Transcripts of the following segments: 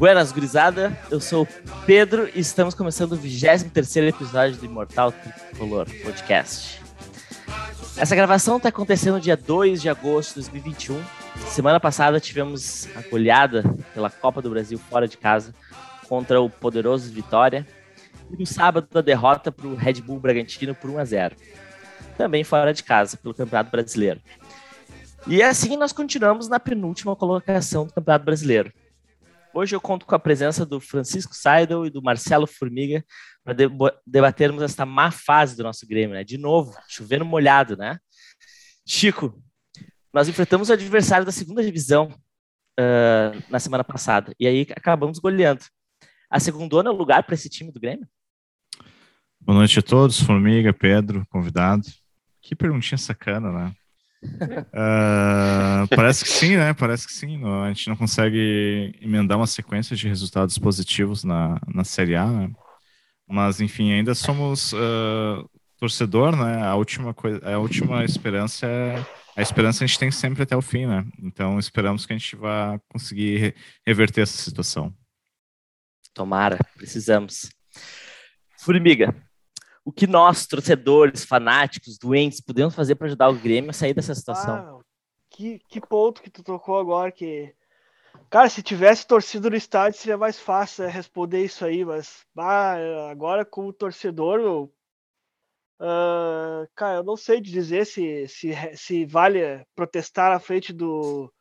Buenas, gurizada. Eu sou o Pedro e estamos começando o 23 episódio do Imortal Tricolor Podcast. Essa gravação está acontecendo no dia 2 de agosto de 2021. Semana passada tivemos a goleada pela Copa do Brasil fora de casa contra o poderoso Vitória. E no sábado, a derrota para o Red Bull Bragantino por 1 a 0 Também fora de casa, pelo Campeonato Brasileiro. E assim nós continuamos na penúltima colocação do Campeonato Brasileiro. Hoje eu conto com a presença do Francisco Seidel e do Marcelo Formiga para debatermos esta má fase do nosso Grêmio, né? De novo, chovendo molhado, né? Chico, nós enfrentamos o adversário da segunda divisão uh, na semana passada e aí acabamos goleando. A segunda é o lugar para esse time do Grêmio? Boa noite a todos, Formiga, Pedro, convidado. Que perguntinha sacana, né? Uh, parece que sim, né? Parece que sim. A gente não consegue emendar uma sequência de resultados positivos na, na Série A, né? Mas, enfim, ainda somos uh, torcedor, né? A última, coisa, a última esperança é. A esperança a gente tem sempre até o fim, né? Então esperamos que a gente vá conseguir reverter essa situação. Tomara, precisamos. Formiga, o que nós, torcedores, fanáticos, doentes, podemos fazer para ajudar o Grêmio a sair dessa situação? Ah, que, que ponto que tu tocou agora que. Cara, se tivesse torcido no estádio seria mais fácil né, responder isso aí, mas agora como torcedor, eu, uh, cara, eu não sei dizer se, se, se vale protestar à frente do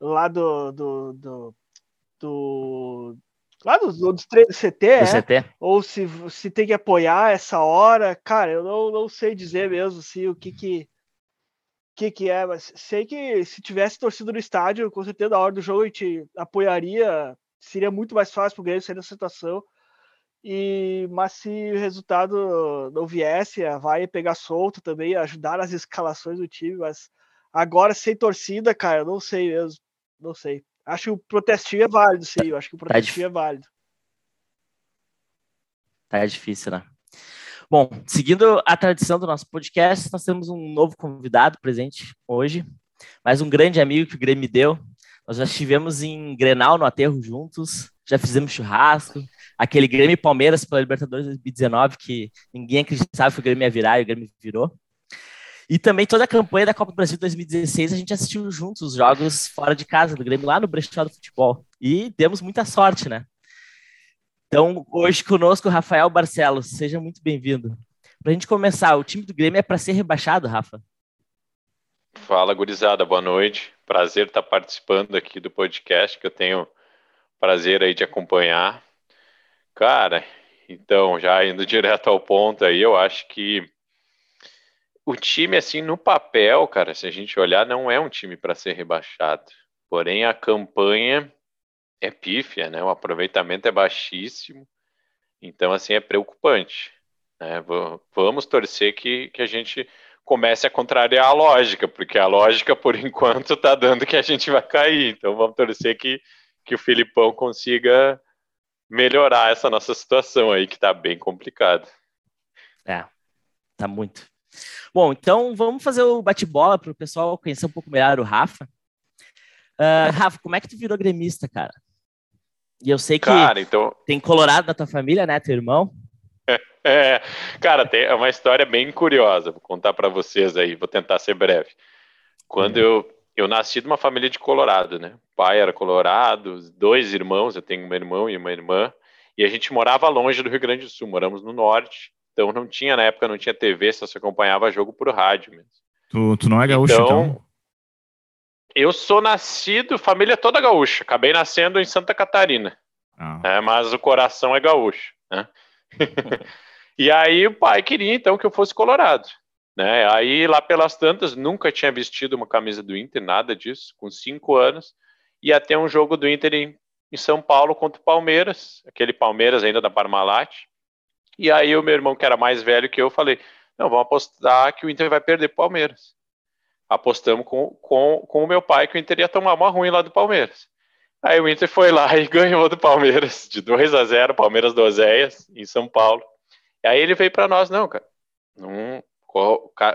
lá do, do, do, do Lá dos, dos treinos do CT, é? CT. Ou se, se tem que apoiar essa hora, cara, eu não, não sei dizer mesmo assim, o que que, que que é, mas sei que se tivesse torcido no estádio, com certeza na hora do jogo a gente apoiaria, seria muito mais fácil pro Grêmio sair da situação. E, mas se o resultado não viesse, vai pegar solto também, ajudar nas escalações do time, mas agora sem torcida, cara, eu não sei mesmo, não sei. Acho que o protestinho é válido, sim. Eu acho que o tá protestinho tá é válido. Tá difícil, né? Bom, seguindo a tradição do nosso podcast, nós temos um novo convidado presente hoje, mais um grande amigo que o Grêmio me deu. Nós já estivemos em Grenal no aterro juntos, já fizemos churrasco, aquele Grêmio Palmeiras pela Libertadores 2019 que ninguém acreditava que o Grêmio ia virar e o Grêmio virou. E também toda a campanha da Copa do Brasil 2016, a gente assistiu juntos os jogos fora de casa do Grêmio, lá no Brechó do Futebol. E demos muita sorte, né? Então, hoje conosco, Rafael Barcelos. Seja muito bem-vindo. Para a gente começar, o time do Grêmio é para ser rebaixado, Rafa? Fala, gurizada. Boa noite. Prazer estar participando aqui do podcast, que eu tenho prazer aí de acompanhar. Cara, então, já indo direto ao ponto aí, eu acho que o time, assim, no papel, cara, se a gente olhar, não é um time para ser rebaixado. Porém, a campanha é pífia, né? O aproveitamento é baixíssimo. Então, assim, é preocupante. Né? Vamos torcer que, que a gente comece a contrariar a lógica, porque a lógica, por enquanto, está dando que a gente vai cair. Então, vamos torcer que, que o Filipão consiga melhorar essa nossa situação aí, que está bem complicada. É, tá muito. Bom, então vamos fazer o bate-bola para o pessoal conhecer um pouco melhor o Rafa. Uh, Rafa, como é que tu virou gremista, cara? E eu sei que cara, então... tem Colorado na tua família, né, teu irmão? É, cara, tem é uma história bem curiosa, vou contar para vocês aí, vou tentar ser breve. Quando eu, eu nasci de uma família de Colorado, né? O pai era colorado, dois irmãos, eu tenho um irmão e uma irmã, e a gente morava longe do Rio Grande do Sul, moramos no norte, então não tinha, na época, não tinha TV, só se acompanhava jogo por rádio mesmo. Tu, tu não é gaúcho, então, então? Eu sou nascido, família toda gaúcha. Acabei nascendo em Santa Catarina. Ah. É, mas o coração é gaúcho. Né? e aí o pai queria então que eu fosse colorado. Né? Aí lá pelas tantas, nunca tinha vestido uma camisa do Inter, nada disso, com cinco anos. Ia ter um jogo do Inter em, em São Paulo contra o Palmeiras, aquele Palmeiras ainda da Parmalat. E aí o meu irmão, que era mais velho que eu, falei, não, vamos apostar que o Inter vai perder o Palmeiras. Apostamos com, com, com o meu pai que o Inter ia tomar uma ruim lá do Palmeiras. Aí o Inter foi lá e ganhou do Palmeiras, de 2 a 0 Palmeiras do Oséias, em São Paulo. E aí ele veio para nós, não, cara, não,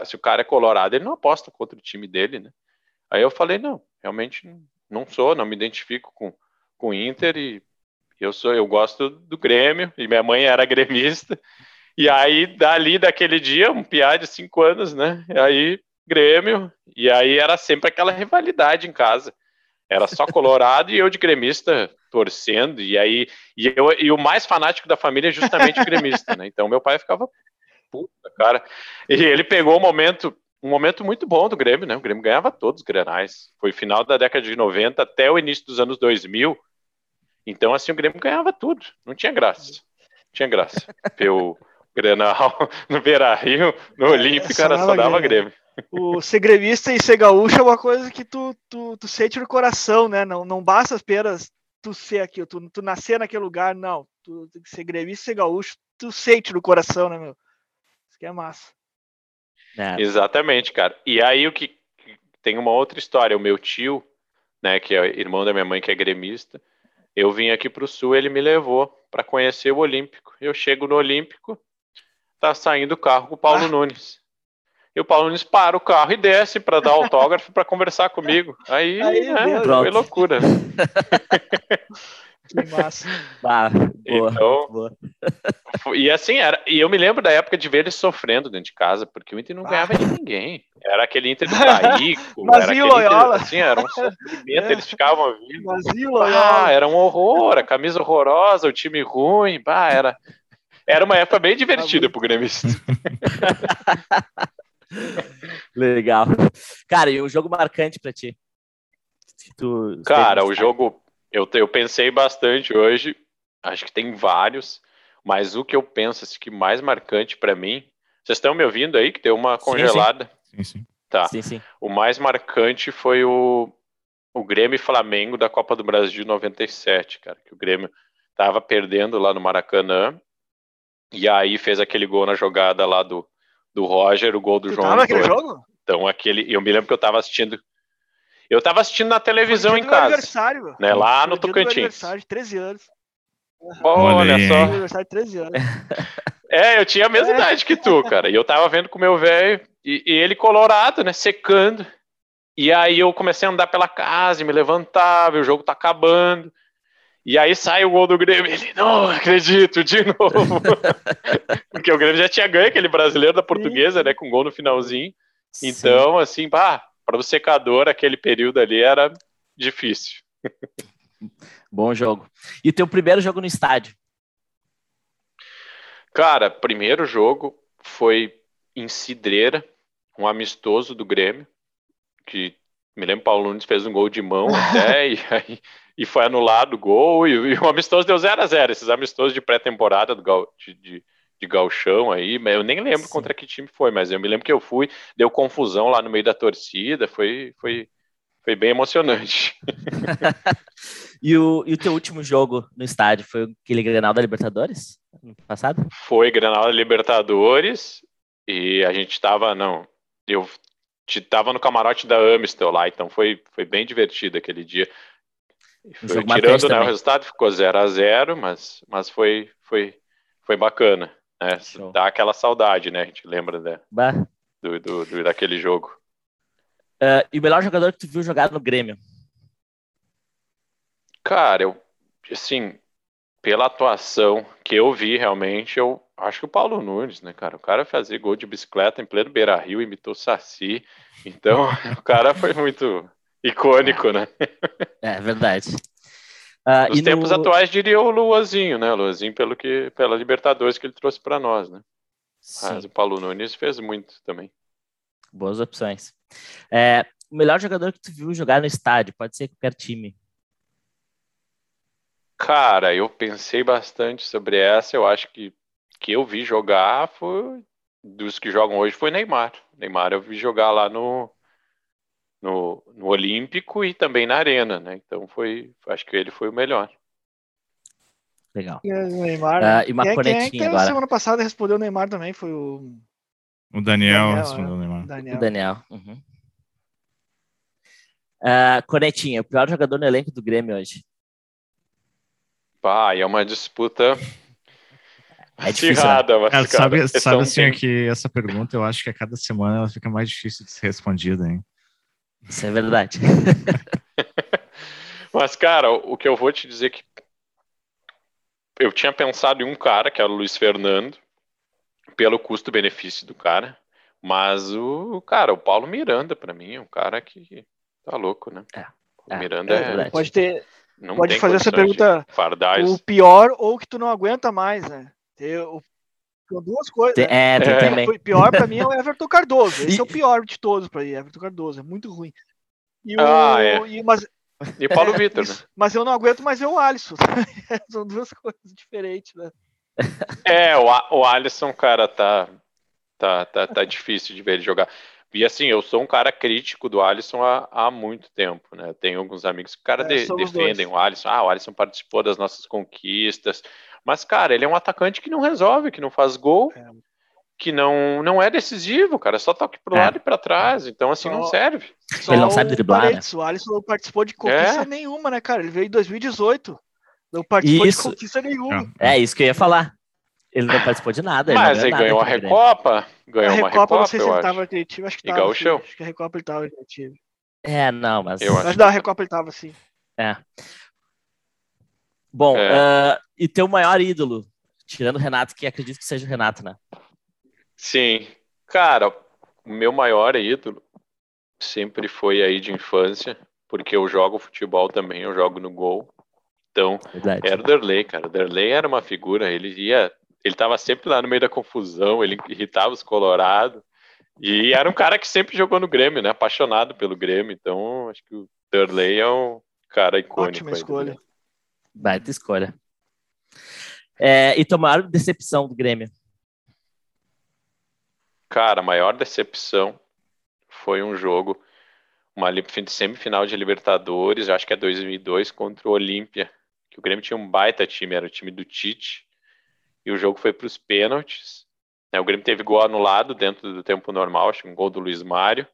se o cara é colorado, ele não aposta contra o time dele, né? Aí eu falei, não, realmente não sou, não me identifico com, com o Inter e Eu sou, eu gosto do Grêmio e minha mãe era gremista. E aí dali daquele dia, um piá de cinco anos, né? E aí Grêmio e aí era sempre aquela rivalidade em casa. Era só Colorado e eu de gremista torcendo. E aí e, eu, e o mais fanático da família é justamente o gremista, né? Então meu pai ficava puta, cara. E ele pegou um momento um momento muito bom do Grêmio, né? O Grêmio ganhava todos os grenais. Foi final da década de 90 até o início dos anos 2000. Então, assim, o Grêmio ganhava tudo. Não tinha graça. Não tinha graça. Pelo Grenal, no Beira-Rio, no Olímpico, era só dava Grêmio. O ser gremista e ser gaúcho é uma coisa que tu, tu, tu sente no coração, né? Não, não basta apenas tu ser aqui, tu, tu nascer naquele lugar, não. Tu tem que ser gremista e ser gaúcho, tu sente no coração, né, meu? Isso que é massa. É. Exatamente, cara. E aí o que tem uma outra história, o meu tio, né, que é irmão da minha mãe, que é gremista, eu vim aqui para o sul, ele me levou para conhecer o Olímpico. Eu chego no Olímpico, tá saindo o carro com o Paulo ah. Nunes. E o Paulo Nunes para o carro e desce para dar autógrafo para conversar comigo. Aí, Aí né, foi loucura. Que massa. boa, então, boa. E assim, era, e eu me lembro da época de ver ele sofrendo dentro de casa, porque o Inter não ganhava de ninguém. Era aquele Inter do Taíco, era aquele Loyola. Inter, assim, era um sofrimento, eles ficavam vindo. Ah, era um horror, a camisa horrorosa, o time ruim, bah, era, era uma época bem divertida pro gremista. Legal. Cara, e um jogo marcante para ti? Tu Cara, o jogo eu, eu pensei bastante hoje, acho que tem vários, mas o que eu penso assim, que mais marcante para mim. Vocês estão me ouvindo aí? Que deu uma congelada? Sim, sim. sim, sim. Tá. Sim, sim. O mais marcante foi o, o Grêmio e Flamengo da Copa do Brasil de 97, cara. Que o Grêmio tava perdendo lá no Maracanã. E aí fez aquele gol na jogada lá do, do Roger, o gol do tu João. Tava naquele jogo? Então, aquele. Eu me lembro que eu tava assistindo eu tava assistindo na televisão em casa. Aniversário, né, lá no Tocantins. aniversário de 13 anos. Olha só. Aniversário de 13 anos. É, eu tinha a mesma é. idade que tu, cara. E eu tava vendo com o meu velho, e, e, ele colorado, né, secando. E aí eu comecei a andar pela casa e me levantava, e o jogo tá acabando. E aí sai o gol do Grêmio. Ele, não acredito, de novo. Porque o Grêmio já tinha ganho aquele brasileiro da portuguesa, né, com gol no finalzinho. Então, Sim. assim, pá, para o secador, aquele período ali era difícil. Bom jogo. E teu primeiro jogo no estádio? Cara, primeiro jogo foi em Cidreira, um amistoso do Grêmio, que me lembro Paulo Nunes fez um gol de mão até e, aí, e foi anulado o gol e, e o amistoso deu 0 a 0 esses amistosos de pré-temporada de, de, de galchão aí, mas eu nem lembro Sim. contra que time foi, mas eu me lembro que eu fui, deu confusão lá no meio da torcida, foi, foi, foi bem emocionante. e, o, e o teu último jogo no estádio foi aquele Grenal da Libertadores, no passado? Foi Grenal da Libertadores e a gente tava, não, eu tava no camarote da Amistel lá, então foi, foi bem divertido aquele dia. Foi, tirando né, o resultado, ficou 0 a 0 mas, mas foi, foi, foi bacana. É, dá aquela saudade, né? A gente lembra né? do, do, do, daquele jogo. Uh, e o melhor jogador que tu viu jogar no Grêmio? Cara, eu, assim, pela atuação que eu vi realmente, eu acho que o Paulo Nunes, né, cara? O cara fazia gol de bicicleta em pleno Beira Rio, imitou Saci. Então, o cara foi muito icônico, né? É verdade. Uh, Nos tempos no... atuais, diria o Luazinho, né? Luazinho, pelo que, pela Libertadores que ele trouxe para nós, né? Mas o Paulo Nunes fez muito também. Boas opções. É, o melhor jogador que tu viu jogar no estádio, pode ser qualquer time. Cara, eu pensei bastante sobre essa. Eu acho que que eu vi jogar foi dos que jogam hoje foi Neymar. Neymar eu vi jogar lá no no, no Olímpico e também na Arena, né? Então foi, acho que ele foi o melhor. Legal. E o Neymar. Uh, e uma quem, quem, quem agora. semana passada respondeu o Neymar também foi o. O Daniel, Daniel respondeu o Neymar. Daniel. O Daniel. Uhum. Uh, Conetinha, o pior jogador no elenco do Grêmio hoje. Pá, é uma disputa é difícil. Né? Mas, cara, sabe, sabe assim, que essa pergunta eu acho que a cada semana ela fica mais difícil de ser respondida, hein? Isso é verdade. Mas, cara, o que eu vou te dizer que eu tinha pensado em um cara, que era o Luiz Fernando, pelo custo-benefício do cara. Mas o cara, o Paulo Miranda, para mim, é um cara que tá louco, né? É. O Miranda é. é pode ter. Não pode fazer essa pergunta. O pior ou que tu não aguenta mais, né? Eu, duas coisas. Tem, né? É, tem é. também. O pior para mim é o Everton Cardoso. Esse e... é o pior de todos para mim, Everton Cardoso. É muito ruim. E o, ah, é. e, mas, e Paulo é, Vitor, né? Mas eu não aguento mais ver o Alisson. São duas coisas diferentes, né? É, o, o Alisson, cara, tá, tá, tá, tá difícil de ver ele jogar. E assim, eu sou um cara crítico do Alisson há, há muito tempo, né? Tenho alguns amigos que cara é, de, defendem dois. o Alisson. Ah, o Alisson participou das nossas conquistas. Mas, cara, ele é um atacante que não resolve, que não faz gol, é. que não, não é decisivo, cara. Só toque pro é. lado e para trás. Então, assim, só, não serve. Ele não sabe driblar. Né? O Alisson não participou de conquista é. nenhuma, né, cara? Ele veio em 2018. Não participou isso. de conquista nenhuma. É isso que eu ia falar. Ele não participou de nada. Mas ele, ganhou a Recopa. Ganhou a Recopa, uma Recopa, não sei se ele tava naquele time, acho que tava. Acho que a Recopa ele tava naquele time. É, não, mas. Eu acho. Mas da Recopa ele tava assim. É. Bom, é. Uh, e teu maior ídolo, tirando o Renato, que acredito que seja o Renato, né? Sim. Cara, o meu maior ídolo sempre foi aí de infância, porque eu jogo futebol também, eu jogo no gol. Então, Verdade. era o Derley, cara. O Derley era uma figura, ele ia ele estava sempre lá no meio da confusão, ele irritava os colorados. E era um cara que sempre jogou no Grêmio, né? Apaixonado pelo Grêmio. Então, acho que o Turley é um cara icônico. Ótima escolha. Baita escolha. É, e tomaram decepção do Grêmio? Cara, a maior decepção foi um jogo, uma semifinal de Libertadores, acho que é 2002, contra o Olímpia. Que o Grêmio tinha um baita time, era o time do Tite e o jogo foi para os pênaltis. Né? O Grêmio teve gol anulado dentro do tempo normal, acho que um gol do Luiz Mário.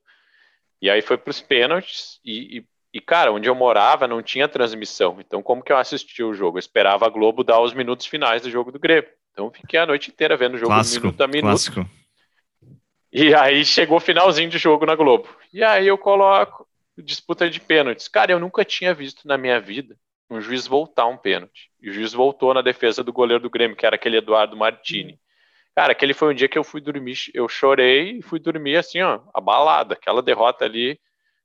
E aí foi para os pênaltis e, e, e, cara, onde eu morava não tinha transmissão. Então, como que eu assisti o jogo? Eu esperava a Globo dar os minutos finais do jogo do Grêmio. Então, fiquei a noite inteira vendo o jogo clássico, minuto a minuto. Clássico. E aí chegou o finalzinho de jogo na Globo. E aí eu coloco disputa de pênaltis. Cara, eu nunca tinha visto na minha vida um juiz voltar um pênalti. E o juiz voltou na defesa do goleiro do Grêmio, que era aquele Eduardo Martini. Cara, aquele foi um dia que eu fui dormir, eu chorei e fui dormir assim, ó, abalada. Aquela derrota ali,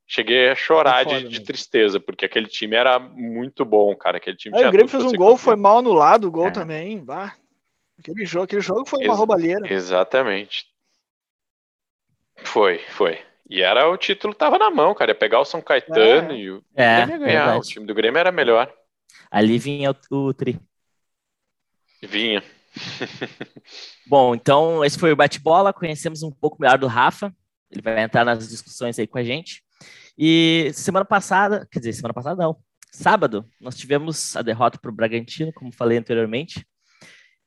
cheguei a chorar de, de, tristeza, porque aquele time era muito bom, cara. Aquele time Aí, o Grêmio fez um gol, foi mal anulado o gol é. também. Bah. Aquele jogo, aquele jogo foi Ex uma roubalheira. Exatamente. Foi, foi. E era o título tava na mão, cara. Ia pegar o São Caetano é. e o é, Grêmio ia ganhar. Verdade. O time do Grêmio era melhor. Ali vinha o, o Tri. Vinha. Bom, então esse foi o bate-bola. Conhecemos um pouco melhor do Rafa. Ele vai entrar nas discussões aí com a gente. E semana passada, quer dizer, semana passada não, sábado, nós tivemos a derrota para o Bragantino, como falei anteriormente.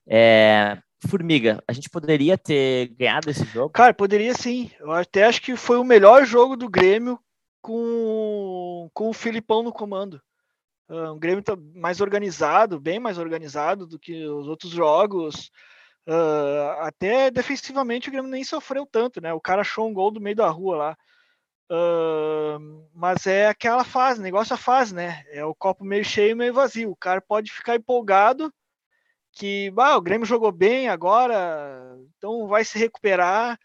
É, Formiga, a gente poderia ter ganhado esse jogo? Cara, poderia sim. Eu até acho que foi o melhor jogo do Grêmio com, com o Filipão no comando. Uh, um Grêmio tá mais organizado, bem mais organizado do que os outros jogos. Uh, até defensivamente o Grêmio nem sofreu tanto, né? O cara achou um gol do meio da rua lá. Uh, mas é aquela fase, negócio a fase, né? É o copo meio cheio, meio vazio. O cara pode ficar empolgado que ah, o Grêmio jogou bem agora, então vai se recuperar,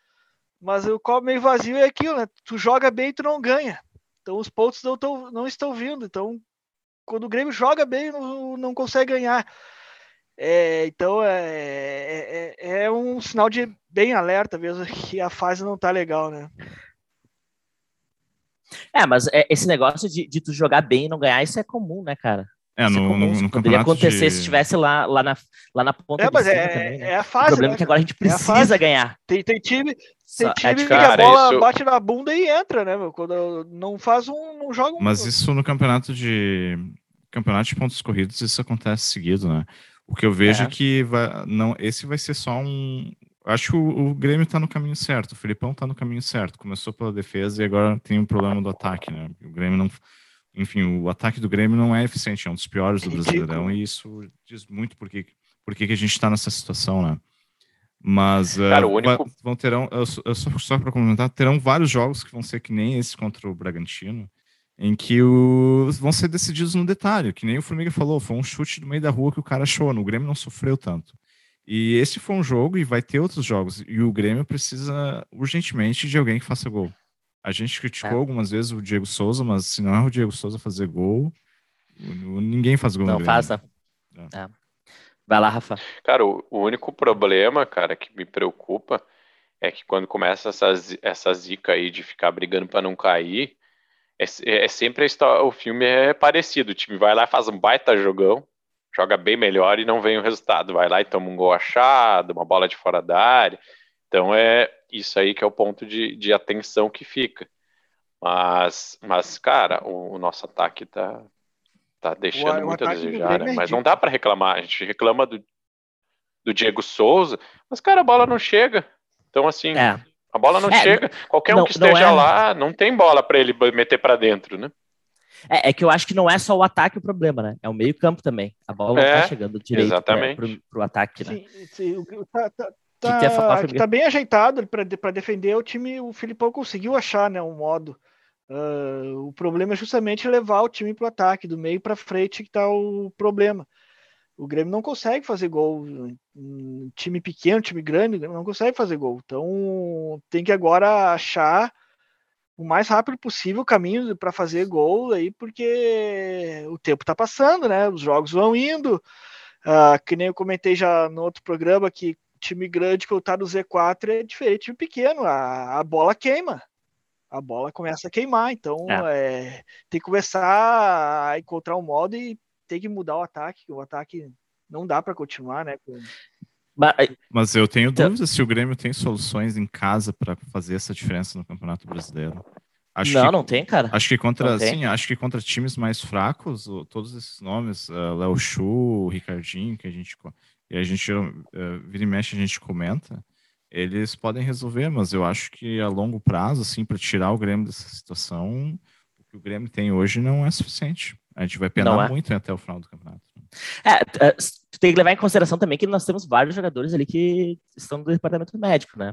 mas o copo meio vazio é aquilo, né? Tu joga bem e tu não ganha. Então os pontos não, não estão vindo. Então, quando o Grêmio joga bem, não, não consegue ganhar. É, então é, é, é, é, um sinal de bem alerta mesmo que a fase não tá legal, né? É, mas é, esse negócio de, de tu jogar bem e não ganhar, isso é comum, né, cara? É, no, no, no Poderia acontecer de... se estivesse lá, lá, na, lá na ponta é, mas é, também, né? é a fase. O problema né? é que agora a gente é precisa é ganhar. Tem, tem time, tem é time que a bola isso... bate na bunda e entra, né, meu? Quando não faz um. não joga um. Mas isso no campeonato de. Campeonato de pontos corridos, isso acontece seguido, né? O que eu vejo é, é que vai, não, esse vai ser só um. Acho que o, o Grêmio tá no caminho certo, o Filipão tá no caminho certo. Começou pela defesa e agora tem um problema do ataque, né? O Grêmio não enfim, o ataque do Grêmio não é eficiente, é um dos piores do Brasileirão, e isso diz muito por que, por que, a gente está nessa situação, né? Mas Cara, uh, único... vão terão, eu, só, só para comentar, terão vários jogos que vão ser que nem esse contra o Bragantino, em que os vão ser decididos no detalhe, que nem o Formiga falou, foi um chute do meio da rua que o cara achou, o Grêmio não sofreu tanto. E esse foi um jogo e vai ter outros jogos, e o Grêmio precisa urgentemente de alguém que faça gol. A gente criticou é. algumas vezes o Diego Souza, mas se não é o Diego Souza fazer gol, ninguém faz gol Não faça. É. É. Vai lá, Rafa. Cara, o, o único problema, cara, que me preocupa é que quando começa essa, essa zica aí de ficar brigando para não cair, é, é sempre história, o filme é parecido. O time vai lá, faz um baita jogão, joga bem melhor e não vem o resultado. Vai lá e toma um gol achado, uma bola de fora da área. Então é isso aí que é o ponto de, de atenção que fica. Mas, mas cara, o, o nosso ataque tá, tá deixando o, muito o a desejar. Né? Mas não dá para reclamar. A gente reclama do, do Diego Souza, mas, cara, a bola não chega. Então, assim, é. a bola não é, chega. Qualquer não, um que esteja é... lá, não tem bola para ele meter para dentro, né? É, é, que eu acho que não é só o ataque o problema, né? É o meio-campo também. A bola não tá é, chegando direito. Pra, pro, pro ataque, né? Sim, sim. Tá, tá, tá, que tá, tá bem ajeitado para defender o time. O Filipão conseguiu achar, né? Um modo. Uh, o problema é justamente levar o time para o ataque, do meio para frente que está o problema. O Grêmio não consegue fazer gol. Um time pequeno, time grande, não consegue fazer gol. Então tem que agora achar o mais rápido possível o caminho para fazer gol aí, porque o tempo está passando, né? Os jogos vão indo. Uh, que nem eu comentei já no outro programa que time grande que está no Z4 é diferente de pequeno. A, a bola queima. A bola começa a queimar. Então é. É, tem que começar a encontrar um modo e tem que mudar o ataque. O ataque não dá para continuar, né? Com... Mas eu tenho então... dúvidas se o Grêmio tem soluções em casa para fazer essa diferença no Campeonato Brasileiro. Acho não, que, não tem, cara. Acho que contra, sim, acho que contra times mais fracos, todos esses nomes, uh, Léo Chu, Ricardinho, que a gente, e a gente uh, vira e mexe a gente comenta, eles podem resolver, mas eu acho que a longo prazo, assim, para tirar o Grêmio dessa situação, o que o Grêmio tem hoje não é suficiente. A gente vai penar é. muito até o final do campeonato. É, é tem que levar em consideração também que nós temos vários jogadores ali que estão do departamento médico, né?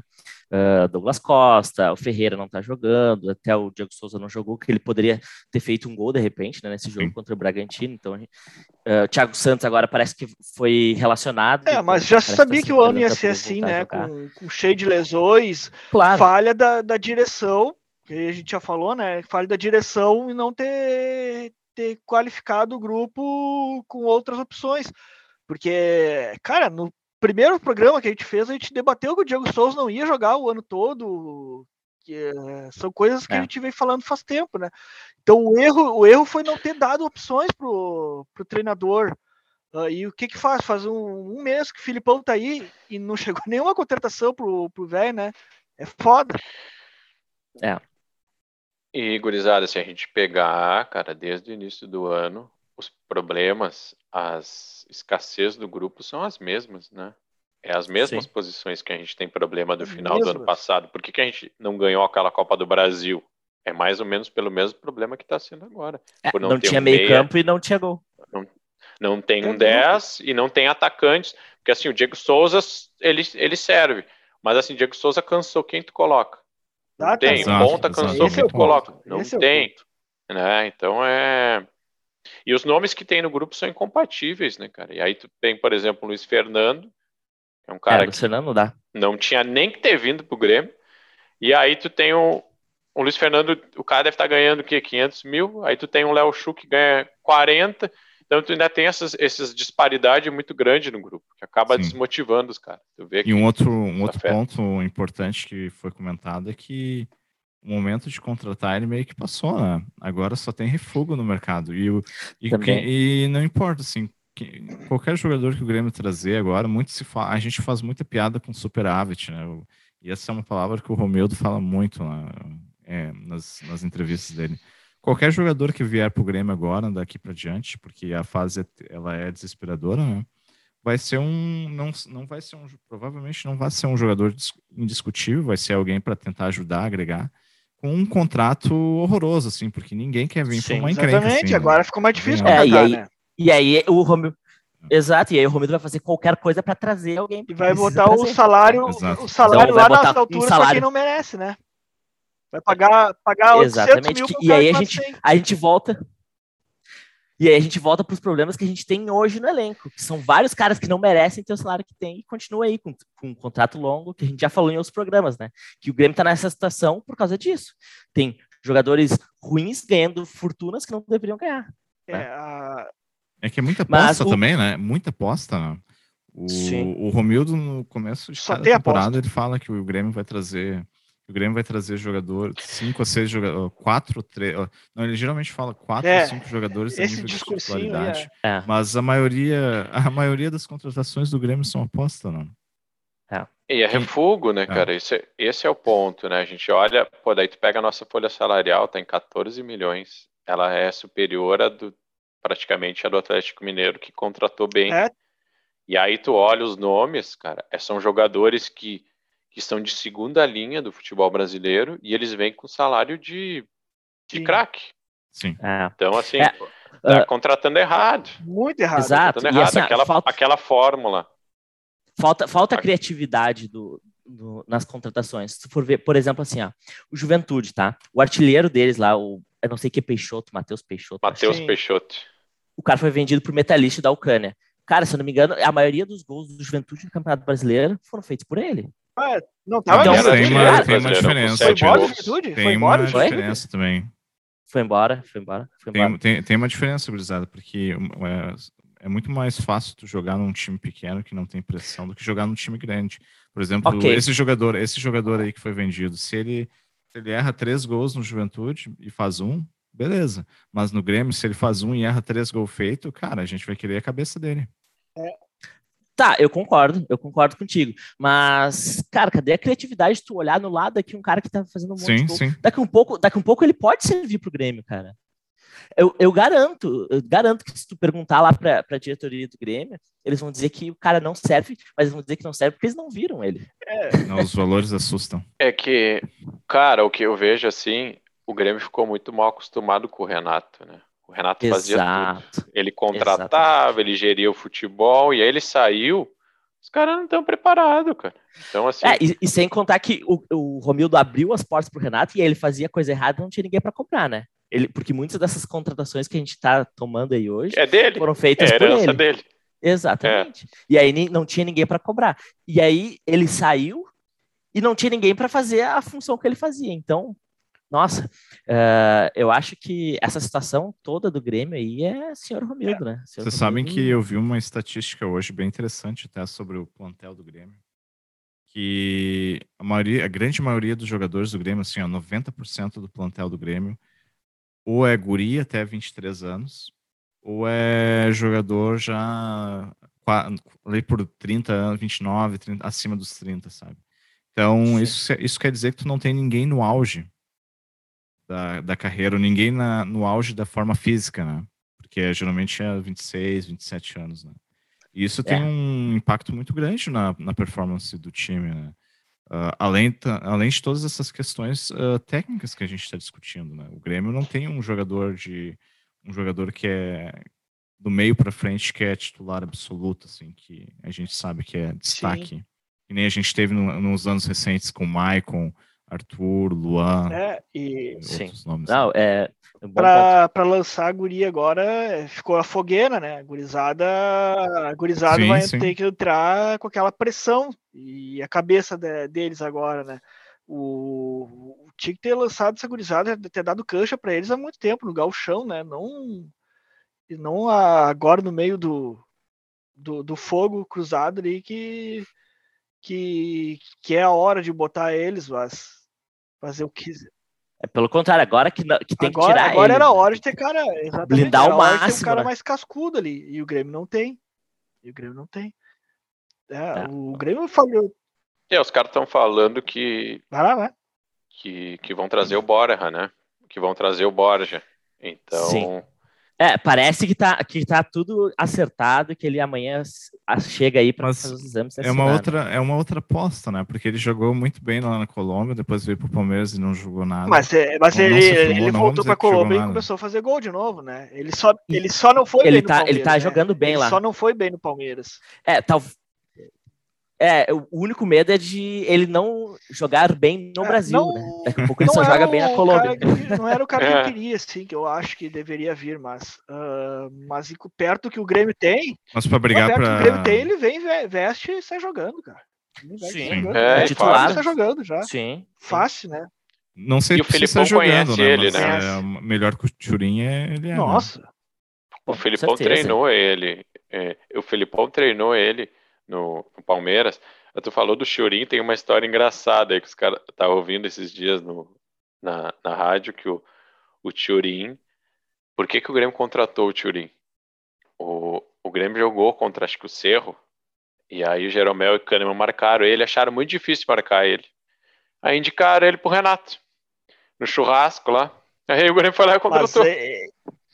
Uh, Douglas Costa, o Ferreira não tá jogando, até o Diego Souza não jogou, que ele poderia ter feito um gol de repente, né, nesse jogo Sim. contra o Bragantino. Então, uh, o Thiago Santos agora parece que foi relacionado. É, mas já sabia tá que o ano ia ser assim, né? Com, com, cheio de lesões, claro. falha da, da direção, que a gente já falou, né? Falha da direção e não ter ter qualificado o grupo com outras opções. Porque, cara, no primeiro programa que a gente fez, a gente debateu que o Diego Souza não ia jogar o ano todo. Que, é, são coisas que é. a gente vem falando faz tempo, né? Então o erro, o erro foi não ter dado opções pro, pro treinador. Uh, e o que que faz? Faz um, um, mês que o Filipão tá aí e não chegou nenhuma contratação pro velho, né? É foda. É. E, gurizada, se a gente pegar, cara, desde o início do ano, os problemas, as escassez do grupo são as mesmas, né? É as mesmas Sim. posições que a gente tem problema do final do ano passado. Por que, que a gente não ganhou aquela Copa do Brasil? É mais ou menos pelo mesmo problema que está sendo agora. É, não, não tinha um meio meia, campo e não tinha gol. Não, não tem um 10 e não tem atacantes. Porque assim, o Diego Souza, ele, ele serve. Mas assim, o Diego Souza cansou quem tu coloca. Não tem. Exato, Ponta cansou que é tu coloca. Não Esse é tem. É né? Então é. E os nomes que tem no grupo são incompatíveis, né, cara? E aí tu tem, por exemplo, o Luiz Fernando, que é um cara é, que não, dá. não tinha nem que ter vindo pro Grêmio. E aí tu tem o, o Luiz Fernando, o cara deve estar tá ganhando o quê? 500 mil. Aí tu tem o Léo Chu que ganha 40. Então tu ainda tem essas, essas disparidades muito grandes no grupo, que acaba Sim. desmotivando os caras. e um outro, um outro ponto importante que foi comentado é que o momento de contratar ele meio que passou, né? Agora só tem refugo no mercado. E, o, e, e não importa, assim, que, qualquer jogador que o Grêmio trazer agora, muito se fala, a gente faz muita piada com superávit, né? E essa é uma palavra que o Romildo fala muito né? é, nas, nas entrevistas dele qualquer jogador que vier para o Grêmio agora, daqui para diante, porque a fase ela é desesperadora, né? Vai ser um não, não vai ser um provavelmente não vai ser um jogador indiscutível, vai ser alguém para tentar ajudar, agregar com um contrato horroroso assim, porque ninguém quer vir para uma encrenca. Exatamente, assim, né? agora né? ficou mais difícil é, e aí, né? E aí o Romildo Exato, e aí o Romildo vai fazer qualquer coisa para trazer alguém. E vai botar o salário, o salário lá na altura um salário... para quem não merece, né? Vai pagar, pagar Exatamente. Mil e aí a gente, a gente volta. E aí a gente volta para os problemas que a gente tem hoje no elenco, que são vários caras que não merecem ter o salário que tem e continua aí com, com um contrato longo, que a gente já falou em outros programas, né? Que o Grêmio está nessa situação por causa disso. Tem jogadores ruins ganhando fortunas que não deveriam ganhar. É, né? a... é que é muita aposta o... também, né? Muita aposta. Né? O, o Romildo, no começo de Só cada temporada, aposta. ele fala que o Grêmio vai trazer o Grêmio vai trazer jogador, cinco a seis jogadores, quatro, três. Não, ele geralmente fala quatro é, ou cinco jogadores a nível de titularidade. É. é. Mas a maioria, a maioria das contratações do Grêmio são aposta, não. É. E é refugo, né, é. cara? Esse, é, esse é o ponto, né? A gente olha, pô, daí tu pega a nossa folha salarial, tá em 14 milhões. Ela é superior a do, praticamente a do Atlético Mineiro, que contratou bem. É. E aí tu olha os nomes, cara, são jogadores que que estão de segunda linha do futebol brasileiro e eles vêm com salário de, de craque. Sim. É. Então, assim, é, tá uh, contratando errado. Muito errado. Exato. Errado, assim, aquela, falta, aquela fórmula. Falta, falta criatividade do, do, nas contratações. Se for ver, por exemplo, assim, ó, o Juventude, tá? O artilheiro deles lá, o, eu não sei que é Peixoto, Matheus Peixoto. Matheus Peixoto. O cara foi vendido pro Metalista da Ucrânia. Cara, se eu não me engano, a maioria dos gols do Juventude no Campeonato Brasileiro foram feitos por ele. Não tava então, tem, uma, tem uma diferença. Foi embora Juventude? Tem uma diferença também. Foi embora, foi embora. Foi embora. Tem, tem, tem uma diferença, Brisada, porque é, é, muito mais fácil tu jogar num time pequeno que não tem pressão do que jogar num time grande. Por exemplo, okay. esse jogador, esse jogador aí que foi vendido, se ele, se ele erra três gols no Juventude e faz um, beleza. Mas no Grêmio, se ele faz um e erra três gols feito, cara, a gente vai querer a cabeça dele. É, Tá, eu concordo, eu concordo contigo. Mas, cara, cadê a criatividade de tu olhar no lado aqui um cara que tá fazendo um monte sim, de sim. Daqui um pouco, daqui um pouco ele pode servir pro Grêmio, cara. Eu, eu garanto, eu garanto que se tu perguntar lá pra, pra diretoria do Grêmio, eles vão dizer que o cara não serve, mas eles vão dizer que não serve porque eles não viram ele. É. Não, os valores assustam. É que, cara, o que eu vejo assim, o Grêmio ficou muito mal acostumado com o Renato, né? O Renato Exato. fazia tudo. Ele contratava, Exatamente. ele geria o futebol, e aí ele saiu. Os caras não estão preparados, cara. Então, assim. É, e, e, sem contar que o, o Romildo abriu as portas pro Renato e aí ele fazia coisa errada não tinha ninguém para comprar, né? Ele, porque muitas dessas contratações que a gente está tomando aí hoje é dele. foram feitas é por ele. dele. Exatamente. É. E aí não tinha ninguém para cobrar. E aí ele saiu e não tinha ninguém para fazer a função que ele fazia. Então, nossa, uh, eu acho que essa situação toda do Grêmio aí é senhor Romildo, né? Vocês sabem que eu vi uma estatística hoje bem interessante até sobre o plantel do Grêmio. Que a, maioria, a grande maioria dos jogadores do Grêmio, assim, ó, 90% do plantel do Grêmio, ou é guri até 23 anos, ou é jogador já ali por 30 anos, 29, 30, acima dos 30, sabe? Então, isso, isso quer dizer que tu não tem ninguém no auge da, da carreira, ninguém na, no auge da forma física, né? Porque geralmente é 26, 27 anos, né? E isso é. tem um impacto muito grande na, na performance do time, né? Uh, além, além de todas essas questões uh, técnicas que a gente está discutindo, né? O Grêmio não tem um jogador de um jogador que é do meio para frente que é titular absoluto, assim, que a gente sabe que é destaque. Sim. E nem a gente teve no, nos anos recentes com o Maicon, Arthur, Luan. É, e. Sim. Nomes, Não, é. é para lançar a guria agora, é, ficou a fogueira, né? A gurizada, a gurizada sim, vai sim. ter que entrar com aquela pressão e a cabeça de, deles agora, né? O, o, tinha que ter lançado essa gurizada, ter dado cancha para eles há muito tempo, no galchão, né? Não, não agora no meio do, do, do fogo cruzado ali que, que, que é a hora de botar eles, mas fazer o que é pelo contrário, agora que, que tem agora, que tirar Agora ele. era hora de ter cara, exatamente. Blindar o máximo. um cara né? mais cascudo ali. E o Grêmio não tem. E o Grêmio não tem. É, tá. O Grêmio falhou. É, os caras estão falando que. Vai lá, vai. Que, que vão trazer o Borja, né? Que vão trazer o Borja. Então. Sim. É, parece que tá, que tá tudo acertado, que ele amanhã chega aí para fazer os exames. É uma, outra, é uma outra aposta, né? Porque ele jogou muito bem lá na Colômbia, depois veio pro Palmeiras e não jogou nada. Mas, é, mas ele, ele voltou pra Colômbia e começou a fazer gol de novo, né? Ele só, ele só não foi ele bem tá, no Palmeiras. Ele tá né? jogando bem ele lá. só não foi bem no Palmeiras. É, tal, É, o único medo é de ele não jogar bem no é, Brasil, não, né? Daqui a pouco ele só joga bem na Colômbia. Que, não era o cara que eu é. queria, assim, que eu acho que deveria vir, mas, uh, mas perto que o Grêmio tem. Mas para brigar perto pra... que o Grêmio tem, ele vem, veste e sai jogando, cara. Sim, jogando. é, é titular. Tá jogando já. Sim. Fácil, né? Não sei se o Felipão jogando, né? Ele, né? É, melhor que o Turin é ele é. Né? Nossa. Né? O Felipão treinou ele. É, o Felipão treinou ele no, no Palmeiras. Tu falou do Churin, tem uma história engraçada aí que os caras estavam ouvindo esses dias no, na, na rádio que o, o Churin. Por que, que o Grêmio contratou o Churin? O, o Grêmio jogou contra acho que o Cerro. E aí o Jeromel e o Kahneman marcaram ele, acharam muito difícil marcar ele. Aí indicaram ele pro Renato. No churrasco lá. Aí o Grêmio foi lá e contratou. Mas, é,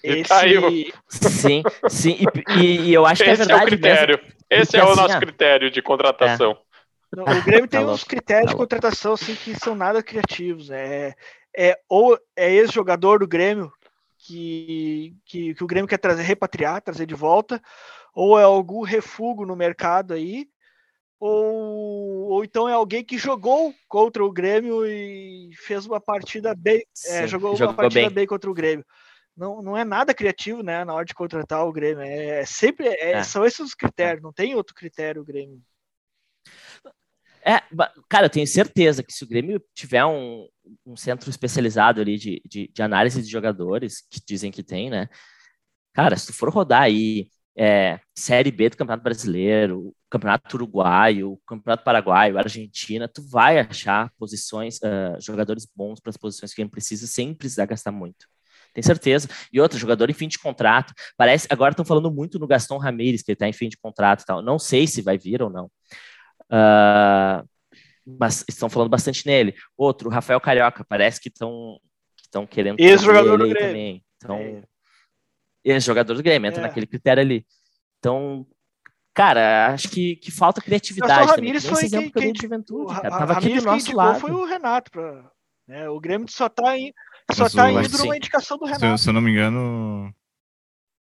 esse... Caiu. Sim, sim. E, e, eu acho que é verdade. Esse é o critério. Mesmo. Esse é o assim, nosso critério de contratação. É. Não, o Grêmio tem tá uns critérios tá de contratação assim, que são nada criativos. Né? É, é, ou é ex-jogador do Grêmio que, que, que, o Grêmio quer trazer, repatriar, trazer de volta, ou é algum refúgio no mercado aí, ou, ou então é alguém que jogou contra o Grêmio e fez uma partida bem, é, jogou, jogou, uma partida bem. bem contra o Grêmio não, não é nada criativo, né, na hora de contratar o Grêmio. É, é sempre é, é. são esses os critérios, não tem outro critério o Grêmio. É, cara, eu tenho certeza que se o Grêmio tiver um, um centro especializado ali de, de, de, análise de jogadores, que dizem que tem, né? Cara, se tu for rodar aí é, Série B do Campeonato Brasileiro, Campeonato Uruguaio, Campeonato Paraguaio, Argentina, tu vai achar posições, uh, jogadores bons para as posições que ele precisa sem precisar gastar muito. Tem certeza. E outro, jogador em fim de contrato. Parece, agora estão falando muito no Gaston Ramírez, que ele está em fim de contrato e tal. Não sei se vai vir ou não. Uh, mas estão falando bastante nele. Outro, Rafael Carioca, parece que estão que querendo. Ex-jogador do Grêmio. Também. Então, é. Ex-jogador do Grêmio, entra é. naquele critério ali. Então, cara, acho que, que falta criatividade. Também. Esse foi exemplo que, que, que juventude, cara. Tava aqui do nosso lado. Foi o Renato. Pra, né? O Grêmio só está em só tá indo numa indicação do Renato. Se, se, eu não me engano.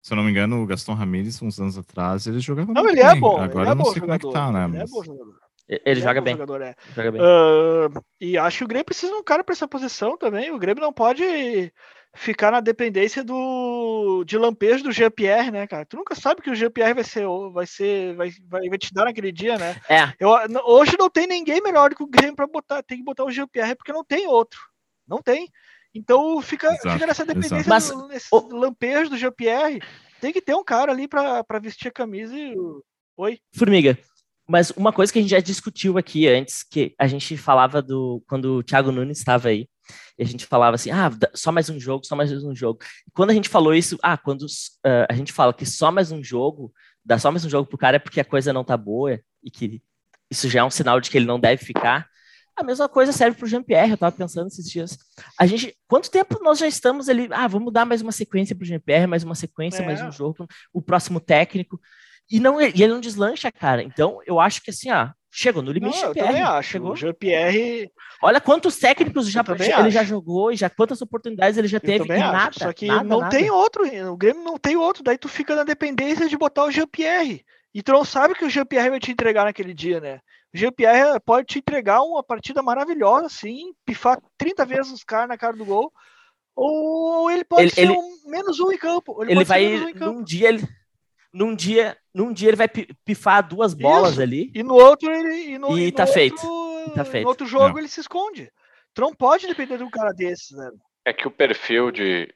Se eu não me engano, o Gaston Ramírez, uns anos atrás, ele jogava Não, ele é bom. Agora é eu não sei como é que tá, né? Ele é bom jogador. Ele, ele joga, é bem. Jogador, é. joga bem. Uh, e acho que o Grêmio precisa de um cara para essa posição também. O Grêmio não pode ficar na dependência do de lampejo do Jean-Pierre, né, cara? Tu nunca sabe que o Jean-Pierre vai ser vai ser vai, vai, vai te dar naquele dia, né? É. Eu, hoje não tem ninguém melhor do que o Grêmio para botar, tem que botar o Jean-Pierre porque não tem outro. Não tem. Então fica, fica nessa dependência, Mas, do, nesse o... lampejo do Jean-Pierre. Tem que ter um cara ali para vestir a camisa e. Oi? Formiga. Mas uma coisa que a gente já discutiu aqui antes, que a gente falava do. Quando o Thiago Nunes estava aí, e a gente falava assim, ah, só mais um jogo, só mais um jogo. E quando a gente falou isso, ah, quando uh, a gente fala que só mais um jogo, dá só mais um jogo pro cara é porque a coisa não tá boa e que isso já é um sinal de que ele não deve ficar. A mesma coisa serve para o Jean-Pierre, eu estava pensando esses dias. A gente, quanto tempo nós já estamos ali? Ah, vamos dar mais uma sequência para o Jean-Pierre, mais uma sequência, é. mais um jogo, o próximo técnico. E, não, e ele não deslancha, cara. Então, eu acho que assim, ah, chegou no limite não, Jean-Pierre. acho. Chegou. O Jean-Pierre. Olha quantos técnicos já, ele acho. já jogou e já quantas oportunidades ele já eu teve. E nada, Só que nada, não nada. tem outro. O Grêmio não tem outro. Daí tu fica na dependência de botar o Jean-Pierre. E tu não sabe que o Jean-Pierre vai te entregar naquele dia, né? O Jean-Pierre pode te entregar uma partida maravilhosa, assim, pifar 30 vezes os caras na cara do gol. Ou ele pode ele, ser ele, um, menos um em campo. Ele, ele vai, um num dia, ele, num dia, num dia ele vai pifar duas bolas Isso. ali. E no outro ele. E, no, e, e tá, outro, feito. e tá feito. No outro jogo não. ele se esconde. Tu não pode depender de um cara desses, né? É que o perfil de.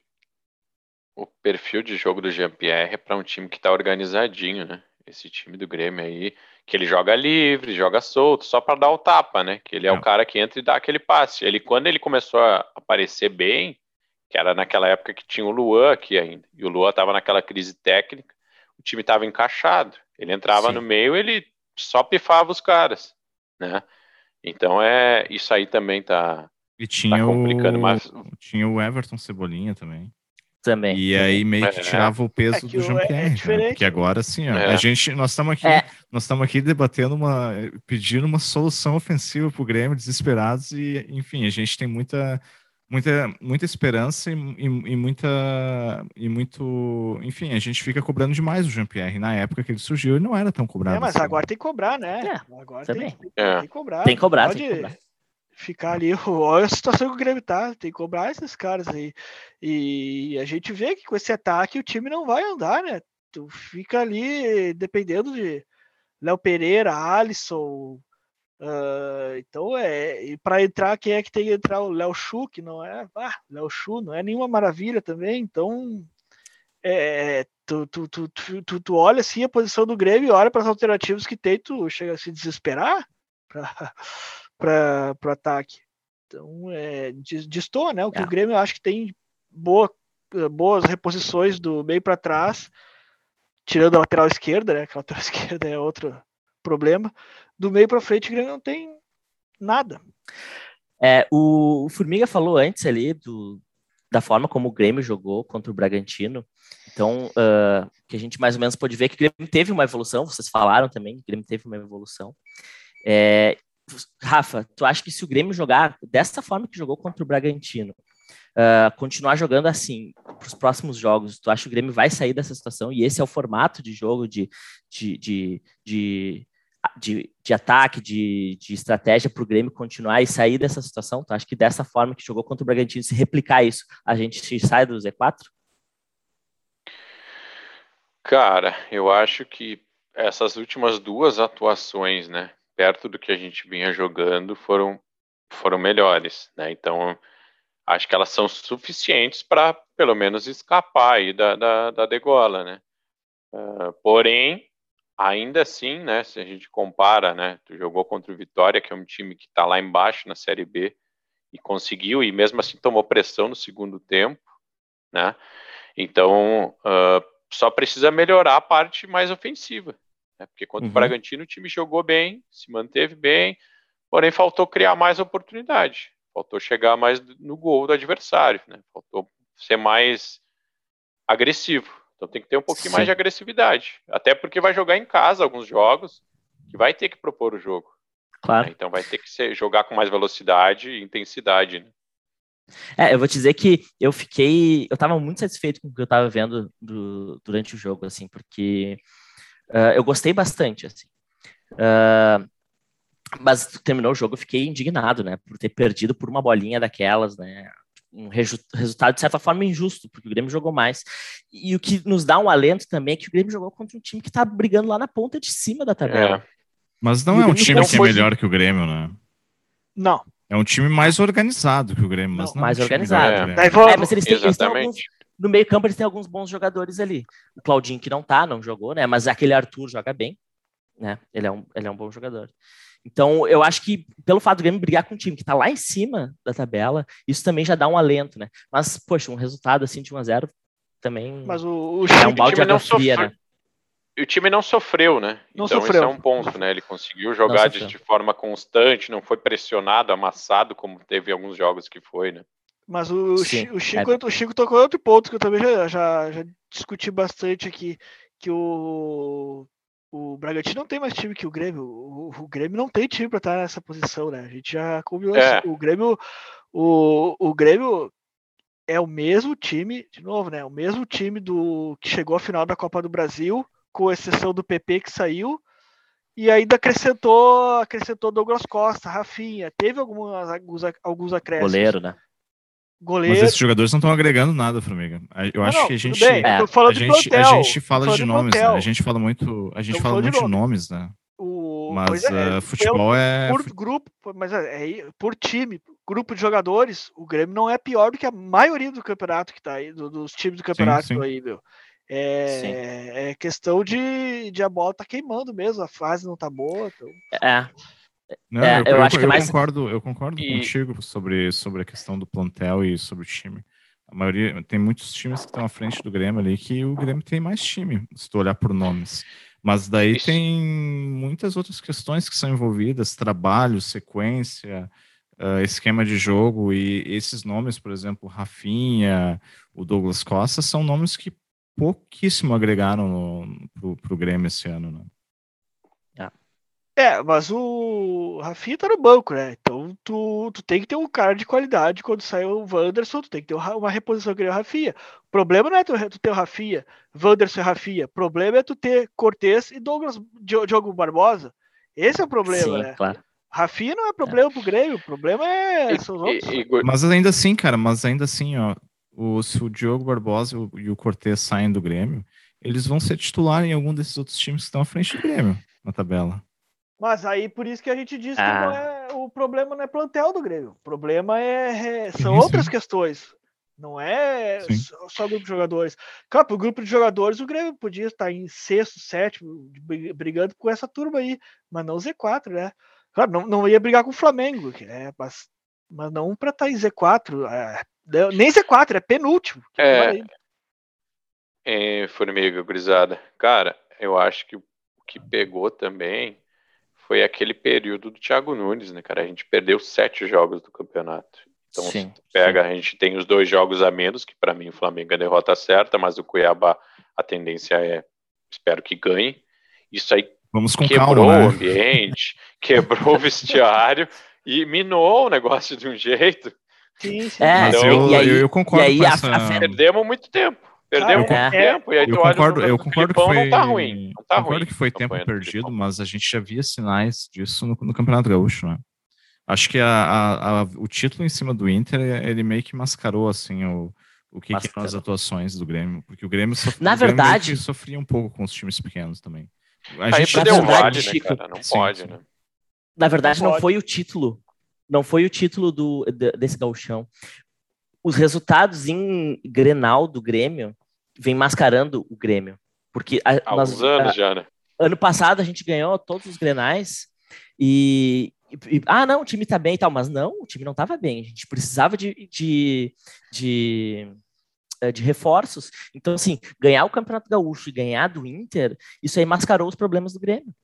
O perfil de jogo do Jean-Pierre é para um time que tá organizadinho, né? Esse time do Grêmio aí que ele joga livre, joga solto, só para dar o tapa, né? Que ele é, é, o cara que entra e dá aquele passe. Ele, quando ele começou a aparecer bem, que era naquela época que tinha o Luan aqui ainda, e o Luan estava naquela crise técnica, o time estava encaixado. Ele entrava Sim. no meio, ele só pifava os caras, né? Então é isso aí também tá, e tinha tá complicando, o... mas tinha o Everton Cebolinha também também. E aí meio que é. tirava o peso é do Jean-Pierre. É né? Porque agora sim, ó, é. a gente, nós estamos aqui, é. nós estamos aqui debatendo uma, pedindo uma solução ofensiva para o Grêmio, desesperados e, enfim, a gente tem muita muita, muita esperança e, e, e, muita e muito, enfim, a gente fica cobrando demais o Jean Pierre. Na época que ele surgiu, ele não era tão cobrado. É, mas assim. agora tem que cobrar, né? É, agora também. Tem, tem, é. que cobrar. Tem que cobrar, tem que cobrar. Ficar ali, olha a situação que o Grêmio tá, tem que cobrar esses caras aí. E a gente vê que com esse ataque o time não vai andar, né? Tu fica ali dependendo de Léo Pereira, Alisson, Uh, então é e para entrar quem é que tem que entrar o Léo Chu que não é ah, Léo Chu não é nenhuma maravilha também então é, tu, tu, tu, tu, tu olha assim a posição do Grêmio olha para as alternativas que tem tu chega a se desesperar para o ataque então é destoa né o que é. o Grêmio acho que tem boa, boas reposições do meio para trás tirando a lateral esquerda né que a lateral esquerda é outro problema do meio para frente, o Grêmio não tem nada. É, o, Formiga falou antes ali do, da forma como o Grêmio jogou contra o Bragantino. Então, uh, que a gente mais ou menos pode ver que o Grêmio teve uma evolução, vocês falaram também, o Grêmio teve uma evolução. É, Rafa, tu acha que se o Grêmio jogar dessa forma que jogou contra o Bragantino, uh, continuar jogando assim para os próximos jogos, tu acha que o Grêmio vai sair dessa situação? E esse é o formato de jogo, de, de, de, de de, de ataque, de, de estratégia para o Grêmio continuar e sair dessa situação? Tu acha que dessa forma que jogou contra o Bragantino, se replicar isso, a gente sai do Z4? Cara, eu acho que essas últimas duas atuações, né, perto do que a gente vinha jogando, foram, foram melhores, né? Então, acho que elas são suficientes para, pelo menos, escapar aí da, da, da degola, né? Uh, porém, ainda assim, né, se a gente compara, né, tu jogou contra o Vitória, que é um time que está lá embaixo na Série B, e conseguiu, e mesmo assim tomou pressão no segundo tempo, né, então uh, só precisa melhorar a parte mais ofensiva, né, porque contra uhum. o Bragantino o time jogou bem, se manteve bem, porém faltou criar mais oportunidade, faltou chegar mais no gol do adversário, né, faltou ser mais agressivo. Então tem que ter um pouquinho Sim. mais de agressividade. Até porque vai jogar em casa alguns jogos que vai ter que propor o jogo. Claro. Né? Então vai ter que ser, jogar com mais velocidade e intensidade. Né? É, eu vou dizer que eu fiquei. Eu estava muito satisfeito com o que eu estava vendo do, durante o jogo, assim, porque uh, eu gostei bastante, assim. Uh, mas terminou o jogo, eu fiquei indignado, né, por ter perdido por uma bolinha daquelas, né, um resultado de certa forma injusto, porque o Grêmio jogou mais. E o que nos dá um alento também é que o Grêmio jogou contra um time que está brigando lá na ponta de cima da tabela. É. Mas não é um time que é melhor que o Grêmio, né? Não. É um time mais organizado que o Grêmio, mas não, não mais é um organizado. É. é. mas eles têm, eles têm alguns, no meio campo eles têm alguns bons jogadores ali. O Claudinho que não tá, não jogou, né? Mas aquele Arthur joga bem, né? Ele é um, ele é um bom jogador. Então, eu acho que pelo fato do Grêmio brigar com um time que está lá em cima da tabela, isso também já dá um alento, né? Mas, poxa, um resultado assim de 1 a 0 também Mas o, o é um balde de água fria, né? o time não sofreu, né? Não então sofreu. isso é um ponto, né? Ele conseguiu jogar de, de, forma constante, não foi pressionado, amassado, como teve alguns jogos que foi, né? Mas o, Sim, o, Chico, é. o Chico tocou outro ponto que eu também já, já, já discuti bastante aqui, que o o Bragantino não tem mais time que o Grêmio. O, o Grêmio não tem time para estar nessa posição, né? A gente já combinou é. O Grêmio, o, o Grêmio é o mesmo time, de novo, né? O mesmo time do que chegou à final da Copa do Brasil, com exceção do PP que saiu, e ainda acrescentou, acrescentou Douglas Costa, Rafinha, teve algumas, alguns, alguns acréscimos. Goleiro, né? Goleiro. Mas esses jogadores não estão agregando nada, Formiga. Eu não, acho não, que a gente. Bem, é. a, gente a gente fala de nomes, né? A gente fala muito. A gente fala muito de nomes, né? O... Mas é, uh, futebol é. Por grupo, mas é, é, por time, grupo de jogadores, o Grêmio não é pior do que a maioria do campeonato que tá aí, do, dos times do campeonato sim, sim. aí, meu. É, é, questão de, de a bola tá queimando mesmo, a fase não tá boa. Então... É. Não, é, eu, eu, acho eu, que mais... concordo, eu concordo e... contigo sobre, sobre a questão do plantel e sobre o time. A maioria tem muitos times que estão à frente do Grêmio ali que o Grêmio tem mais time, se tu olhar por nomes. Mas daí Isso. tem muitas outras questões que são envolvidas, trabalho, sequência, uh, esquema de jogo e esses nomes, por exemplo, Rafinha, o Douglas Costa, são nomes que pouquíssimo agregaram para o Grêmio esse ano, né? É, mas o Rafinha tá no banco, né? Então tu, tu tem que ter um cara de qualidade quando sai o Wanderson, tu tem que ter uma reposição que nem o Rafinha. O problema não é tu, tu ter o Rafinha, Wanderson e Rafinha. O problema é tu ter Cortez e Douglas Diogo Barbosa. Esse é o problema, Sim, né? Claro. Rafinha não é problema é. pro Grêmio, o problema é. São outros. Mas ainda assim, cara, mas ainda assim, ó, o, se o Diogo Barbosa e o Cortez saem do Grêmio, eles vão ser titular em algum desses outros times que estão à frente do Grêmio na tabela. Mas aí por isso que a gente diz ah. que é, o problema não é plantel do Grêmio. O problema é, é são outras questões. Não é só, só, grupo de jogadores. Claro, para o grupo de jogadores, o Grêmio podia estar em sexto, sétimo, brigando com essa turma aí, mas não Z4, né? Claro, não, não ia brigar com o Flamengo, é, mas, mas não para estar em Z4. É, nem Z4, é penúltimo. É, é, Formiga, gurizada. Cara, eu acho que o que pegou também foi aquele período do Thiago Nunes, né, cara? A gente perdeu sete jogos do campeonato. Então, sim, pega, sim. a gente tem os dois jogos a menos, que para mim o Flamengo é a derrota certa, mas o Cuiabá a tendência é, espero que ganhe. Isso aí Vamos com quebrou calma, né? o ambiente, quebrou o vestiário e minou o negócio de um jeito. Sim, sim. É, então, eu, e aí, eu, eu concordo e aí, com essa... a, a... Perdemos muito tempo. Perdemos ah, muito é. tempo. E aí eu concordo, eu concordo que foi, não tá ruim. Não tá concordo ruim, que foi tempo perdido, mas a gente já via sinais disso no, no Campeonato Gaúcho, né? Acho que a, a, a, o título em cima do Inter, ele meio que mascarou, assim, o, o que, que eram as atuações do Grêmio. Porque o Grêmio, sofria, Na verdade, sofria um pouco com os times pequenos também. A gente deu vale, né, cara? Não sim, pode, sim. né? Na verdade, não, não foi o título. Não foi o título do, desse gauchão. Os resultados em Grenal do Grêmio vem mascarando o Grêmio. Porque a, há nós, anos a, já, né? Ano passado a gente ganhou todos os Grenais e, e, ah, não, o time tá bem e tal, mas não, o time não tava bem. A gente precisava de, de, de, eh, de reforços. Então, assim, ganhar o Campeonato Gaúcho e ganhar do Inter, isso aí mascarou os problemas do Grêmio.